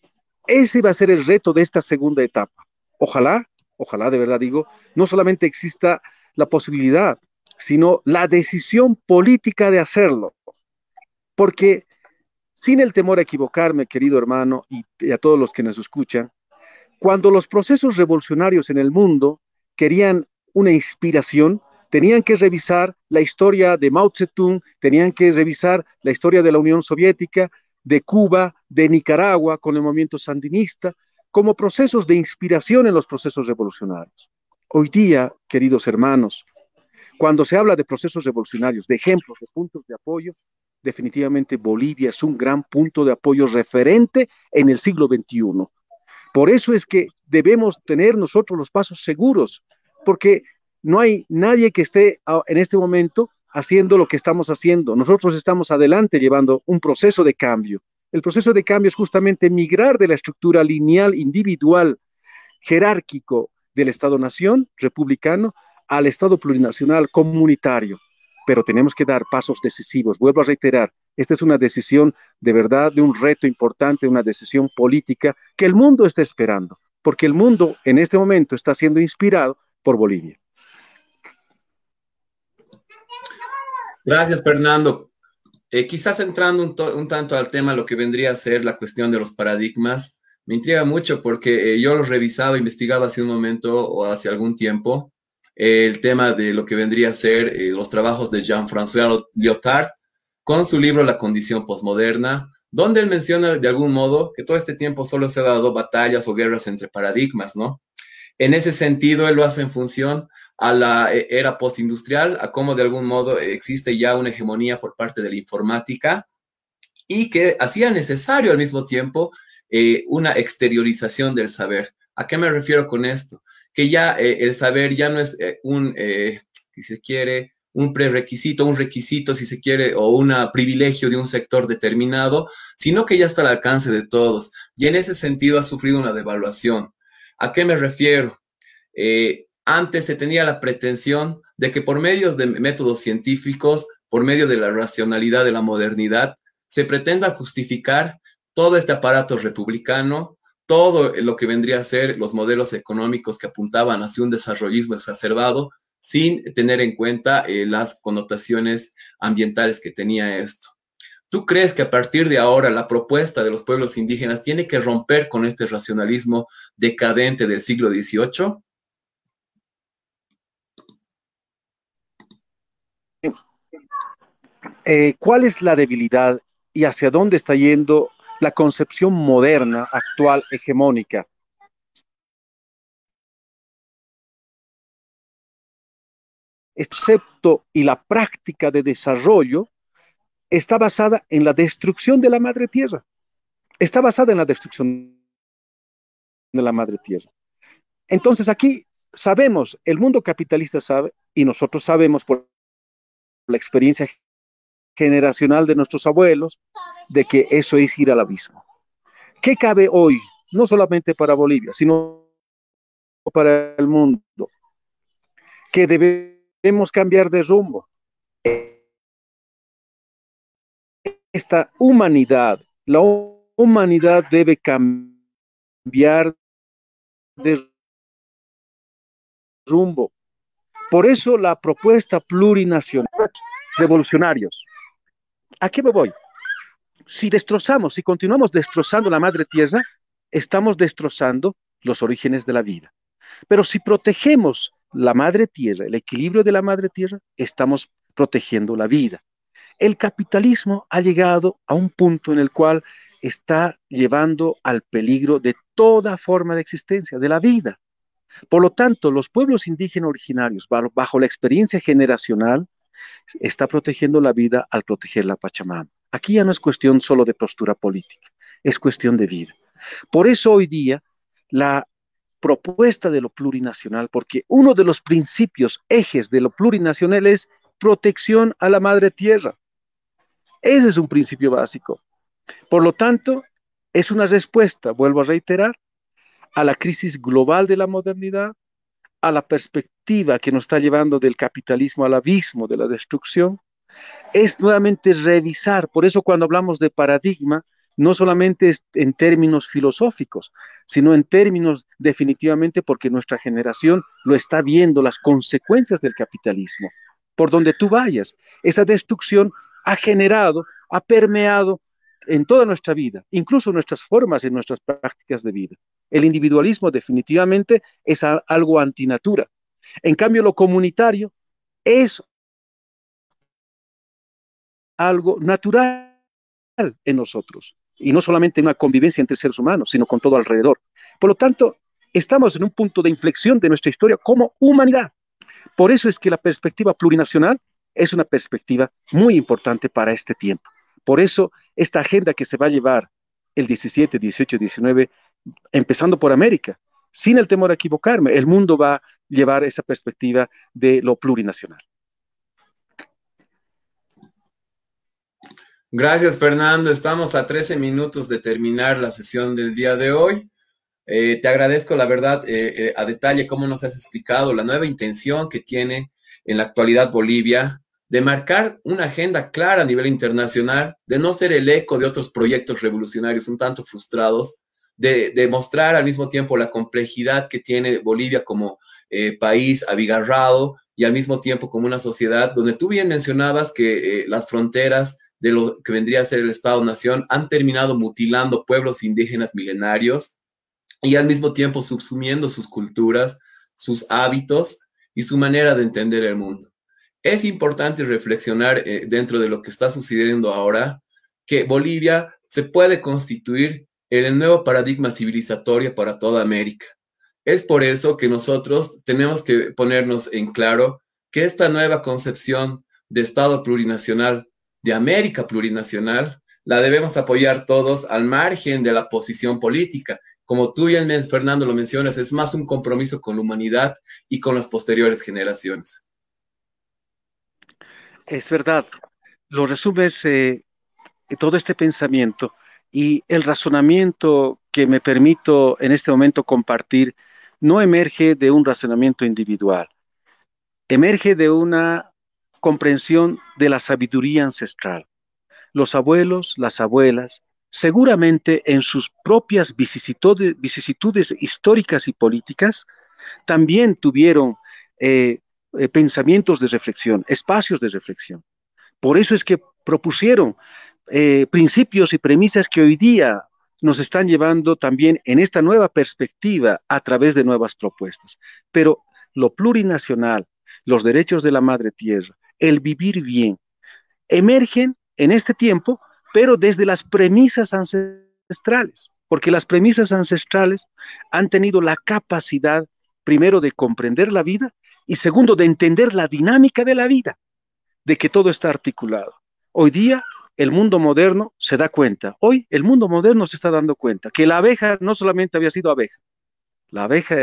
B: Ese va a ser el reto de esta segunda etapa. Ojalá, ojalá de verdad digo, no solamente exista la posibilidad, sino la decisión política de hacerlo. Porque sin el temor a equivocarme, querido hermano, y, a todos los que nos escuchan, cuando los procesos revolucionarios en el mundo querían una inspiración, tenían que revisar la historia de Mao Zedong, tenían que revisar la historia de la Unión Soviética, de Cuba, de Nicaragua con el movimiento sandinista, como procesos de inspiración en los procesos revolucionarios. Hoy día, queridos hermanos, cuando se habla de procesos revolucionarios, de ejemplos, de puntos de apoyo, definitivamente Bolivia es un gran punto de apoyo referente en el siglo XXI. Por eso es que debemos tener nosotros los pasos seguros, porque no hay nadie que esté en este momento haciendo lo que estamos haciendo. Nosotros estamos adelante llevando un proceso de cambio. El proceso de cambio es justamente migrar de la estructura lineal, individual, jerárquico del Estado-nación republicano al Estado plurinacional comunitario. Pero tenemos que dar pasos decisivos. Vuelvo a reiterar, esta es una decisión de verdad, de un reto importante, una decisión política que el mundo está esperando, porque el mundo en este momento está siendo inspirado por Bolivia.
A: Gracias, Fernando. Eh, quizás entrando un, tanto al tema, lo que vendría a ser la cuestión de los paradigmas, me intriga mucho porque eh, yo lo revisaba, investigaba hace un momento o hace algún tiempo el tema de lo que vendría a ser los trabajos de Jean-François Lyotard con su libro La condición posmoderna, donde él menciona de algún modo que todo este tiempo solo se ha dado batallas o guerras entre paradigmas, ¿no? En ese sentido, él lo hace en función a la eh, era postindustrial, a cómo de algún modo existe ya una hegemonía por parte de la informática y que hacía necesario al mismo tiempo eh, una exteriorización del saber. ¿A qué me refiero con esto? Que ya eh, el saber ya no es un, si se quiere, un prerequisito, un requisito, si se quiere, o un privilegio de un sector determinado, sino que ya está al alcance de todos. Y en ese sentido ha sufrido una devaluación. ¿A qué me refiero? Antes se tenía la pretensión de que por medios de métodos científicos, por medio de la racionalidad de la modernidad, se pretenda justificar todo este aparato republicano, todo lo que vendría a ser los modelos económicos que apuntaban hacia un desarrollismo exacerbado, sin tener en cuenta eh, las connotaciones ambientales que tenía esto. ¿Tú crees que a partir de ahora la propuesta de los pueblos indígenas tiene que romper con este racionalismo decadente del siglo XVIII?
B: Eh, ¿cuál es la debilidad y hacia dónde está yendo la concepción moderna, actual, hegemónica. Excepto y la práctica de desarrollo está basada en la destrucción de la madre tierra. Está basada en la destrucción de la madre tierra. Entonces aquí sabemos, el mundo capitalista sabe, y nosotros sabemos por la experiencia generacional de nuestros abuelos, de que eso es ir al abismo. ¿Qué cabe hoy, no solamente para Bolivia, sino para el mundo? Que debemos cambiar de rumbo. Esta humanidad, la humanidad debe cambiar de rumbo. Por eso la propuesta plurinacional, revolucionarios. ¿A qué me voy? Si destrozamos, si continuamos destrozando la madre tierra, estamos destrozando los orígenes de la vida. Pero si protegemos la madre tierra, el equilibrio de la madre tierra, estamos protegiendo la vida. El capitalismo ha llegado a un punto en el cual está llevando al peligro de toda forma de existencia, de la vida. Por lo tanto, los pueblos indígenas originarios, bajo la experiencia generacional, está protegiendo la vida al proteger la Pachamama. Aquí ya no es cuestión solo de postura política, es cuestión de vida. Por eso hoy día la propuesta de lo plurinacional, porque uno de los principios, ejes de lo plurinacional es protección a la madre tierra. Ese es un principio básico. Por lo tanto, es una respuesta, vuelvo a reiterar, a la crisis global de la modernidad, a la perspectiva que nos está llevando del capitalismo al abismo de la destrucción, es nuevamente revisar, por eso cuando hablamos de paradigma, no solamente es en términos filosóficos, sino en términos definitivamente porque nuestra generación lo está viendo, las consecuencias del capitalismo, por donde tú vayas. Esa destrucción ha generado, ha permeado en toda nuestra vida, incluso nuestras formas y nuestras prácticas de vida. El individualismo definitivamente es algo antinatura. En cambio, lo comunitario es algo natural en nosotros. Y no solamente una convivencia entre seres humanos, sino con todo alrededor. Por lo tanto, estamos en un punto de inflexión de nuestra historia como humanidad. Por eso es que la perspectiva plurinacional es una perspectiva muy importante para este tiempo. Por eso, esta agenda que se va a llevar el 17, 18, 19, empezando por América, sin el temor a equivocarme, el mundo va a llevar esa perspectiva de lo plurinacional.
A: Gracias, Fernando. Estamos a 13 minutos de terminar la sesión del día de hoy. Eh, te agradezco, la verdad, eh, eh, a detalle cómo nos has explicado la nueva intención que tiene en la actualidad Bolivia de marcar una agenda clara a nivel internacional, de no ser el eco de otros proyectos revolucionarios un tanto frustrados, de, de mostrar al mismo tiempo la complejidad que tiene Bolivia como país abigarrado y al mismo tiempo como una sociedad donde tú bien mencionabas que las fronteras de lo que vendría a ser el Estado-Nación han terminado mutilando pueblos indígenas milenarios y al mismo tiempo subsumiendo sus culturas, sus hábitos y su manera de entender el mundo es importante reflexionar eh, dentro de lo que está sucediendo ahora, que Bolivia se puede constituir en el nuevo paradigma civilizatorio para toda América. Es por eso que nosotros tenemos que ponernos en claro que esta nueva concepción de Estado plurinacional, de América plurinacional, la debemos apoyar todos al margen de la posición política. Como tú y Fernando lo mencionas, es más un compromiso con la humanidad y con las posteriores generaciones.
B: Es verdad, lo resumes eh, todo este pensamiento y el razonamiento que me permito en este momento compartir no emerge de un razonamiento individual, emerge de una comprensión de la sabiduría ancestral. Los abuelos, las abuelas, seguramente en sus propias vicisitudes, históricas y políticas, también tuvieron eh, eh, pensamientos de reflexión, espacios de reflexión. Por eso es que propusieron eh, principios y premisas que hoy día nos están llevando también en esta nueva perspectiva a través de nuevas propuestas. Pero lo plurinacional, los derechos de la madre tierra, el vivir bien, emergen en este tiempo pero desde las premisas ancestrales, porque las premisas ancestrales han tenido la capacidad, primero, de comprender la vida y segundo, de entender la dinámica de la vida, de que todo está articulado. Hoy día el mundo moderno se da cuenta, hoy el mundo moderno se está dando cuenta que la abeja no solamente había sido abeja, la abeja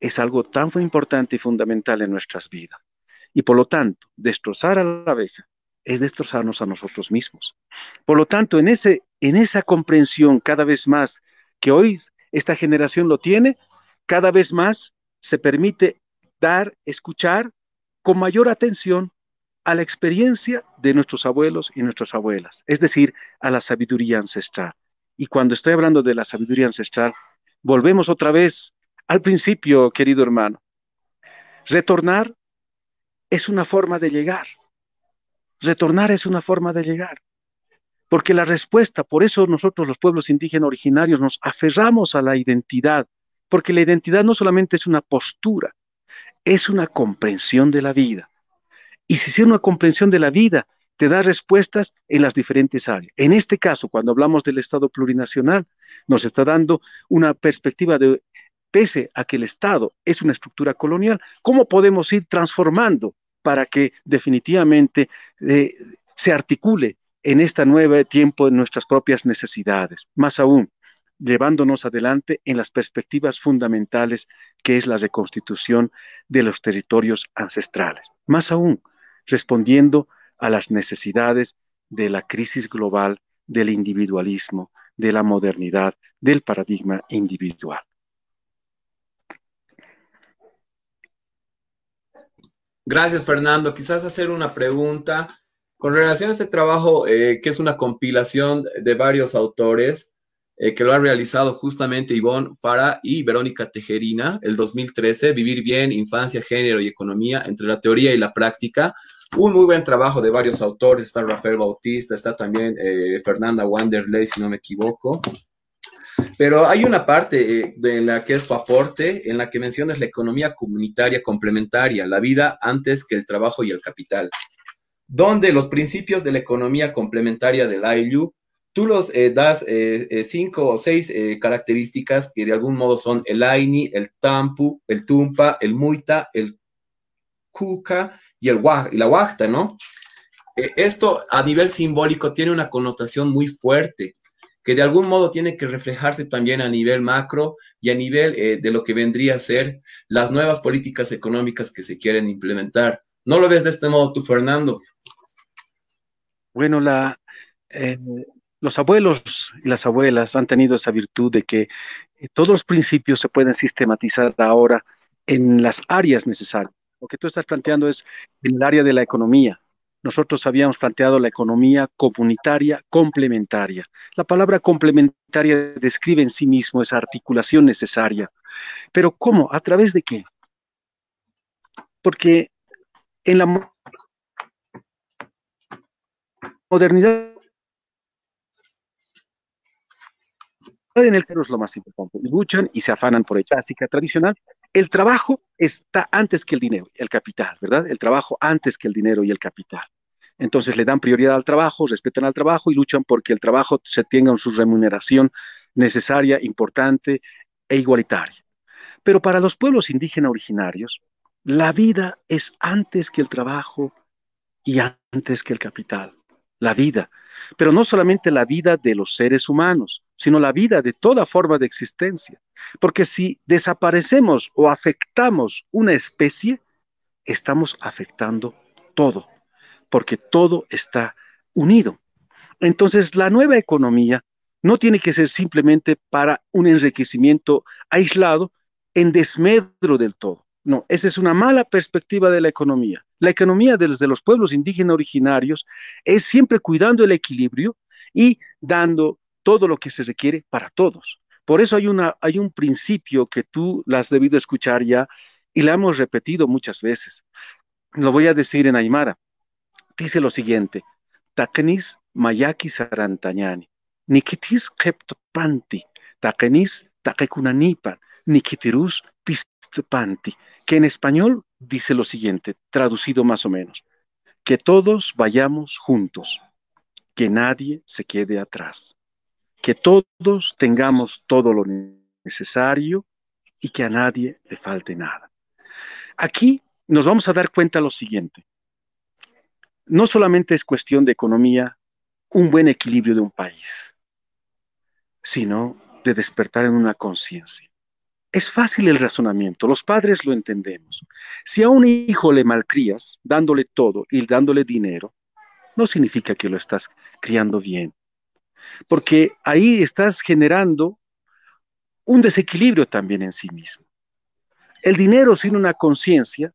B: es algo tan importante y fundamental en nuestras vidas. Y por lo tanto, destrozar a la abeja es destrozarnos a nosotros mismos. Por lo tanto, en, ese, en esa comprensión cada vez más que hoy esta generación lo tiene, cada vez más se permite dar, escuchar con mayor atención a la experiencia de nuestros abuelos y nuestras abuelas, es decir, a la sabiduría ancestral. Y cuando estoy hablando de la sabiduría ancestral, volvemos otra vez al principio, querido hermano. Retornar es una forma de llegar. Retornar es una forma de llegar. Porque la respuesta, por eso nosotros los pueblos indígenas originarios nos aferramos a la identidad, porque la identidad no solamente es una postura, es una comprensión de la vida. Y si es una comprensión de la vida, te da respuestas en las diferentes áreas. En este caso, cuando hablamos del Estado plurinacional, nos está dando una perspectiva de, pese a que el Estado es una estructura colonial, ¿cómo podemos ir transformando para que definitivamente eh, se articule en este nuevo tiempo nuestras propias necesidades? Más aún, llevándonos adelante en las perspectivas fundamentales que es la reconstitución de los territorios ancestrales. Más aún, respondiendo a las necesidades de la crisis global, del individualismo, de la modernidad, del paradigma individual.
A: Gracias, Fernando. Quizás hacer una pregunta con relación a este trabajo, eh, que es una compilación de varios autores, eh, que lo ha realizado justamente Ivonne Fara y Verónica Tejerina, el 2013, Vivir bien, infancia, género y economía, entre la teoría y la práctica. Un muy buen trabajo de varios autores, está Rafael Bautista, está también eh, Fernanda Wanderley, si no me equivoco. Pero hay una parte eh, de la que es tu aporte, en la que mencionas la economía comunitaria complementaria, la vida antes que el trabajo y el capital, donde los principios de la economía complementaria del ILU tú los eh, das eh, cinco o seis características que de algún modo son el Aini, el Tampu, el Tumpa, el Muita, el Kuka y, el, y la Wachta, ¿no? esto a nivel simbólico tiene una connotación muy fuerte que de algún modo tiene que reflejarse también a nivel macro y a nivel de lo que vendría a ser las nuevas políticas económicas que se quieren implementar. ¿No lo ves de este modo tú, Fernando?
B: Bueno, la, los abuelos y las abuelas han tenido esa virtud de que eh, todos los principios se pueden sistematizar ahora en las áreas necesarias. Lo que tú estás planteando es en el área de la economía. Nosotros habíamos planteado la economía comunitaria complementaria. La palabra complementaria describe en sí mismo esa articulación necesaria. Pero ¿cómo? ¿A través de qué? Porque en la modernidad en el que es lo más importante. Luchan y se afanan por ella. Así tradicional, el trabajo está antes que el dinero, el capital, ¿verdad? El trabajo antes que el dinero y el capital. Entonces le dan prioridad al trabajo, respetan al trabajo y luchan porque el trabajo se tenga su remuneración necesaria, importante e igualitaria. Pero para los pueblos indígenas originarios, la vida es antes que el trabajo y antes que el capital. La vida. Pero no solamente la vida de los seres humanos, sino la vida de toda forma de existencia. Porque si desaparecemos o afectamos una especie, estamos afectando todo, porque todo está unido. Entonces, la nueva economía no tiene que ser simplemente para un enriquecimiento aislado en desmedro del todo. No, esa es una mala perspectiva de la economía. La economía de los pueblos indígenas originarios es siempre cuidando el equilibrio y dando todo lo que se requiere para todos. Por eso hay, una, hay un principio que tú la has debido escuchar ya y la hemos repetido muchas veces. Lo voy a decir en Aymara. Dice lo siguiente: Takenis mayaki sarantañani, nikitis keptopanti, takenis takekunanipan, nikitirus pistpanti, que en español dice lo siguiente, traducido más o menos: que todos vayamos juntos. que nadie se quede atrás, que todos tengamos todo lo necesario y que a nadie le falte nada. Aquí nos vamos a dar cuenta lo siguiente. No solamente es cuestión de economía, un buen equilibrio de un país, sino de despertar en una conciencia. Es fácil el razonamiento, los padres lo entendemos. Si a un hijo le malcrías, dándole todo y dándole dinero, no significa que lo estás criando bien, porque ahí estás generando un desequilibrio también en sí mismo. El dinero sin una conciencia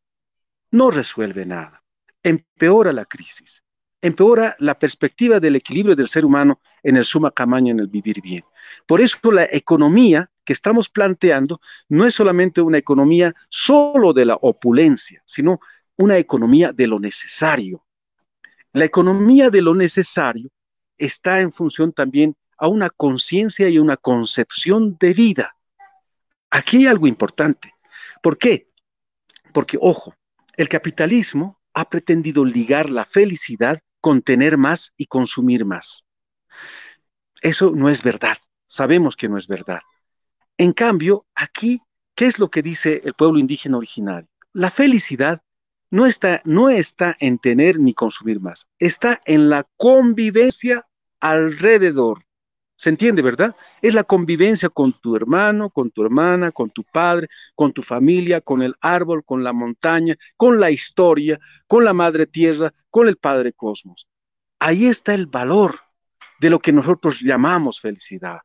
B: no resuelve nada, empeora la crisis, empeora la perspectiva del equilibrio del ser humano en el suma camaño, en el vivir bien. Por eso la economía que estamos planteando no es solamente una economía solo de la opulencia, sino una economía de lo necesario, la economía de lo necesario está en función también a una conciencia y una concepción de vida. Aquí hay algo importante. ¿Por qué? Porque, ojo, el capitalismo ha pretendido ligar la felicidad con tener más y consumir más. Eso no es verdad. Sabemos que no es verdad. En cambio, aquí, ¿qué es lo que dice el pueblo indígena originario? La felicidad no está, no está en tener ni consumir más, está en la convivencia alrededor. ¿Se entiende, verdad? Es la convivencia con tu hermano, con tu hermana, con tu padre, con tu familia, con el árbol, con la montaña, con la historia, con la madre tierra, con el padre cosmos. Ahí está el valor de lo que nosotros llamamos felicidad.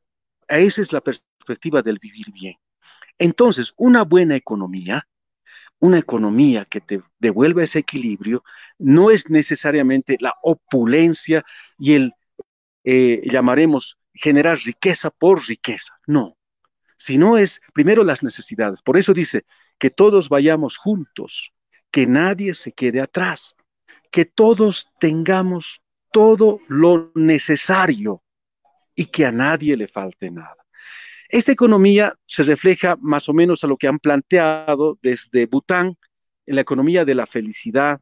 B: Esa es la perspectiva del vivir bien. Entonces, una buena economía una economía que te devuelva ese equilibrio no es necesariamente la opulencia y el, eh, llamaremos, generar riqueza por riqueza, no, sino es primero las necesidades. Por eso dice que todos vayamos juntos, que nadie se quede atrás, que todos tengamos todo lo necesario y que a nadie le falte nada. Esta economía se refleja más o menos a lo que han planteado desde Bután, en la economía de la felicidad,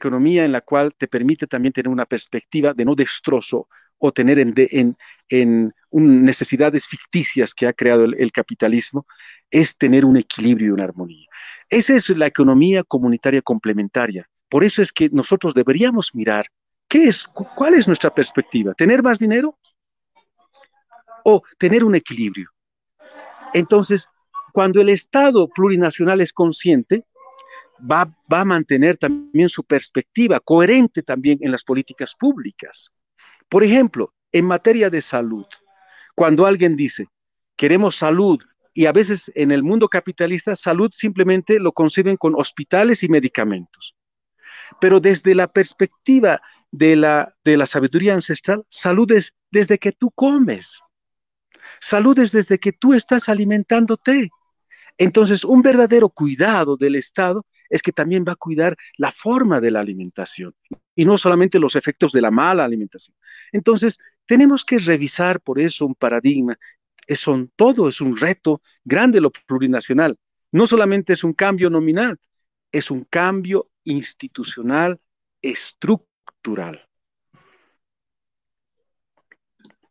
B: economía en la cual te permite también tener una perspectiva de no destrozo o tener en, necesidades ficticias que ha creado el, el capitalismo, es tener un equilibrio y una armonía. Esa es la economía comunitaria complementaria. Por eso es que nosotros deberíamos mirar ¿Qué es? ¿Cuál es nuestra perspectiva? ¿Tener más dinero? o tener un equilibrio. Entonces, cuando el Estado plurinacional es consciente, va, va, a mantener también su perspectiva coherente también en las políticas públicas. Por ejemplo, en materia de salud, cuando alguien dice, queremos salud, y a veces en el mundo capitalista, salud simplemente lo conciben con hospitales y medicamentos. Pero desde la perspectiva de la, de la sabiduría ancestral, salud es desde que tú comes. Salud es desde que tú estás alimentándote. Entonces, un verdadero cuidado del Estado es que también va a cuidar la forma de la alimentación y no solamente los efectos de la mala alimentación. Entonces, tenemos que revisar por eso un paradigma. Es un, todo es un reto grande lo plurinacional. No solamente es un cambio nominal, es un cambio institucional estructural.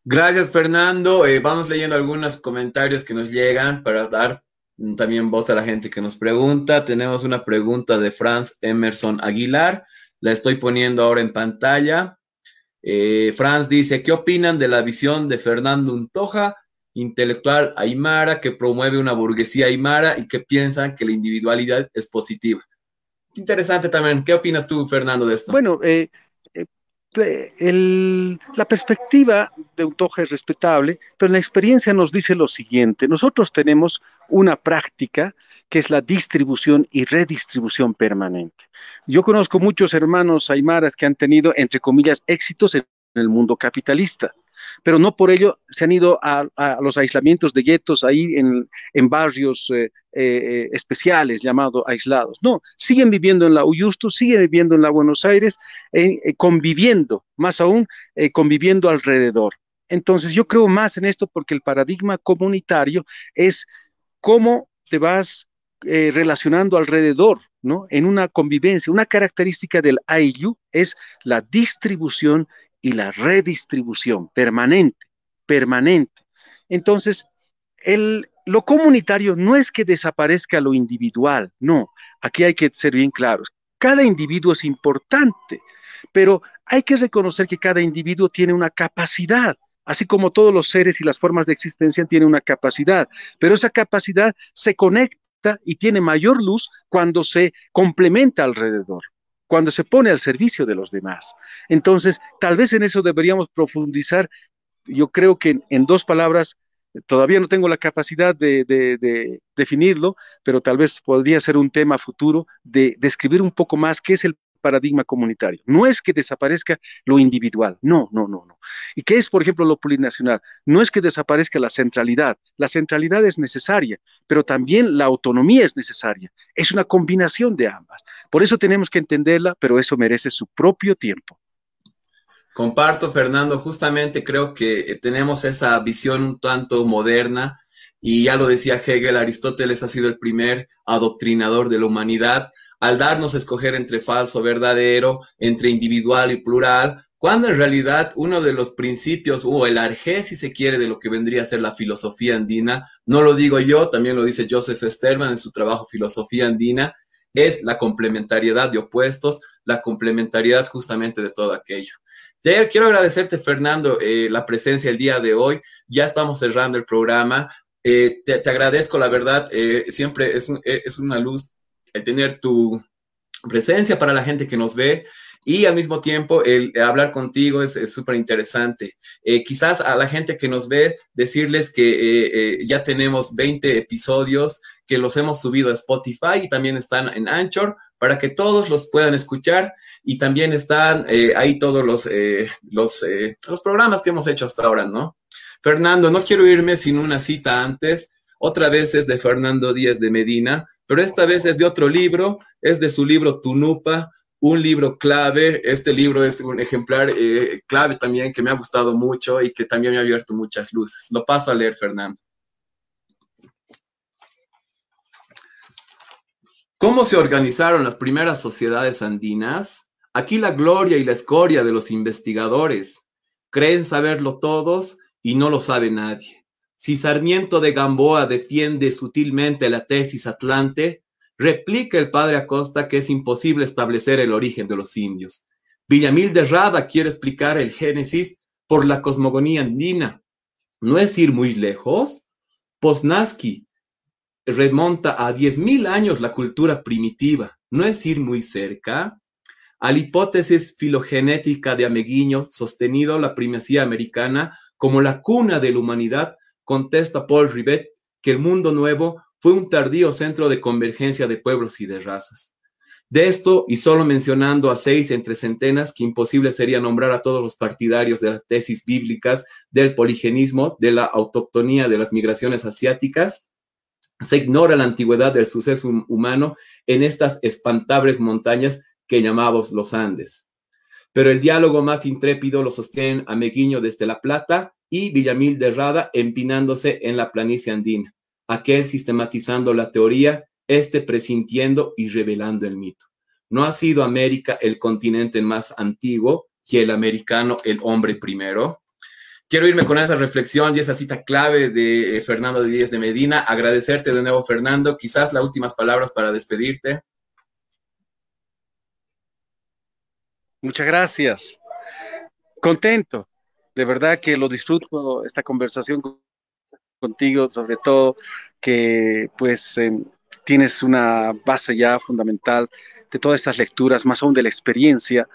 A: Gracias, Fernando. Eh, vamos leyendo algunos comentarios que nos llegan para dar también voz a la gente que nos pregunta. Tenemos una pregunta de Franz Emerson Aguilar. La estoy poniendo ahora en pantalla. Eh, Franz dice, ¿qué opinan de la visión de Fernando Untoja, intelectual aymara, que promueve una burguesía aymara y que piensan que la individualidad es positiva? Interesante también. ¿Qué opinas tú, Fernando, de esto?
B: Bueno, eh, la perspectiva de un toje es respetable, pero la experiencia nos dice lo siguiente. Nosotros tenemos una práctica que es la distribución y redistribución permanente. Yo conozco muchos hermanos aymaras que han tenido, entre comillas, éxitos en el mundo capitalista pero no por ello se han ido a, los aislamientos de guetos ahí en, barrios eh, eh, especiales llamados aislados. No, siguen viviendo en la Uyusto, siguen viviendo en la Buenos Aires, eh, conviviendo, más aún, conviviendo alrededor. Entonces yo creo más en esto porque el paradigma comunitario es cómo te vas relacionando alrededor ¿no? En una convivencia, una característica del IU es la distribución y la redistribución permanente, permanente. Entonces, lo comunitario no es que desaparezca lo individual, no, aquí hay que ser bien claros. Cada individuo es importante, pero hay que reconocer que cada individuo tiene una capacidad, así como todos los seres y las formas de existencia tienen una capacidad, pero esa capacidad se conecta y tiene mayor luz cuando se complementa alrededor cuando se pone al servicio de los demás. Entonces, tal vez en eso deberíamos profundizar. Yo creo que en, dos palabras, todavía no tengo la capacidad de, definirlo, pero tal vez podría ser un tema futuro de describir un poco más qué es el paradigma comunitario. No es que desaparezca lo individual, no, no, no, no. ¿Y qué es, por ejemplo, lo plurinacional? No es que desaparezca la centralidad. La centralidad es necesaria, pero también la autonomía es necesaria. Es una combinación de ambas. Por eso tenemos que entenderla, pero eso merece su propio tiempo.
A: Comparto, Fernando, justamente creo que tenemos esa visión un tanto moderna y ya lo decía Hegel, Aristóteles ha sido el primer adoctrinador de la humanidad al darnos a escoger entre falso, verdadero, entre individual y plural, cuando en realidad uno de los principios o el arjé, si se quiere, de lo que vendría a ser la filosofía andina, no lo digo yo, también lo dice Joseph Sterman en su trabajo Filosofía andina, es la complementariedad de opuestos, la complementariedad justamente de todo aquello. Te quiero agradecerte, Fernando, eh, la presencia el día de hoy. Ya estamos cerrando el programa. Eh, te, agradezco, la verdad, eh, siempre es, es una luz el tener tu presencia para la gente que nos ve y al mismo tiempo el hablar contigo es súper interesante. Eh, quizás a la gente que nos ve decirles que eh, eh, ya tenemos 20 episodios que los hemos subido a Spotify y también están en Anchor para que todos los puedan escuchar y también están ahí todos los, los, los programas que hemos hecho hasta ahora, ¿no? Fernando, no quiero irme sin una cita antes. Otra vez es de Fernando Díaz de Medina pero esta vez es de otro libro, es de su libro Tunupa, un libro clave. Este libro es un ejemplar eh, clave también que me ha gustado mucho y que también me ha abierto muchas luces. Lo paso a leer, Fernando. ¿Cómo se organizaron las primeras sociedades andinas? Aquí la gloria y la escoria de los investigadores. Creen saberlo todos y no lo sabe nadie. Si Sarmiento de Gamboa defiende sutilmente la tesis atlante, replica el padre Acosta que es imposible establecer el origen de los indios. Villamil de Rada quiere explicar el Génesis por la cosmogonía andina. ¿No es ir muy lejos? Posnansky remonta a 10.000 años la cultura primitiva. ¿No es ir muy cerca? A la hipótesis filogenética de Ameguiño, sostenido la primacía americana como la cuna de la humanidad, contesta Paul Rivet que el mundo nuevo fue un tardío centro de convergencia de pueblos y de razas. De esto, y solo mencionando a seis entre centenas, que imposible sería nombrar a todos los partidarios de las tesis bíblicas del poligenismo, de la autoctonía de las migraciones asiáticas, se ignora la antigüedad del suceso humano en estas espantables montañas que llamamos los Andes. Pero el diálogo más intrépido lo sostienen Ameguiño desde La Plata y Villamil de Rada empinándose en la planicie andina, aquel sistematizando la teoría, este presintiendo y revelando el mito. No ha sido América el continente más antiguo que el americano el hombre primero. Quiero irme con esa reflexión y esa cita clave de eh, Fernando Díez de Medina. Agradecerte de nuevo, Fernando. Quizás las últimas palabras para despedirte.
B: Muchas gracias. Contento, de verdad que lo disfruto esta conversación contigo, sobre todo que pues em, tienes una base ya fundamental de todas estas lecturas, más aún de la experiencia,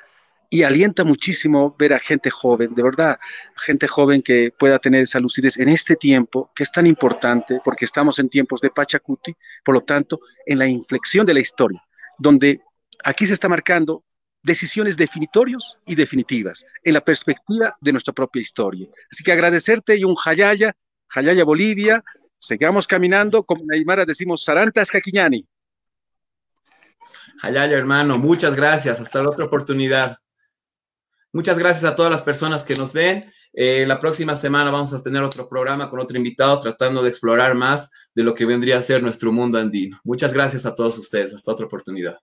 B: y alienta muchísimo ver a gente joven, de verdad, gente joven que pueda tener esa lucidez en este tiempo, que es tan importante, porque estamos en tiempos de Pachacuti, por lo tanto, en la inflexión de la historia, donde aquí se está marcando decisiones definitorios y definitivas en la perspectiva de nuestra propia historia. Así que agradecerte y un Jayaya, Jayaya Bolivia, sigamos caminando, como en Aymara decimos, Sarantas Caquiñani.
A: Jayaya, hermano, muchas gracias, hasta la otra oportunidad. Muchas gracias a todas las personas que nos ven Eh, la próxima semana vamos a tener otro programa con otro invitado tratando de explorar más de lo que vendría a ser nuestro mundo andino. Muchas gracias a todos ustedes. Hasta otra oportunidad.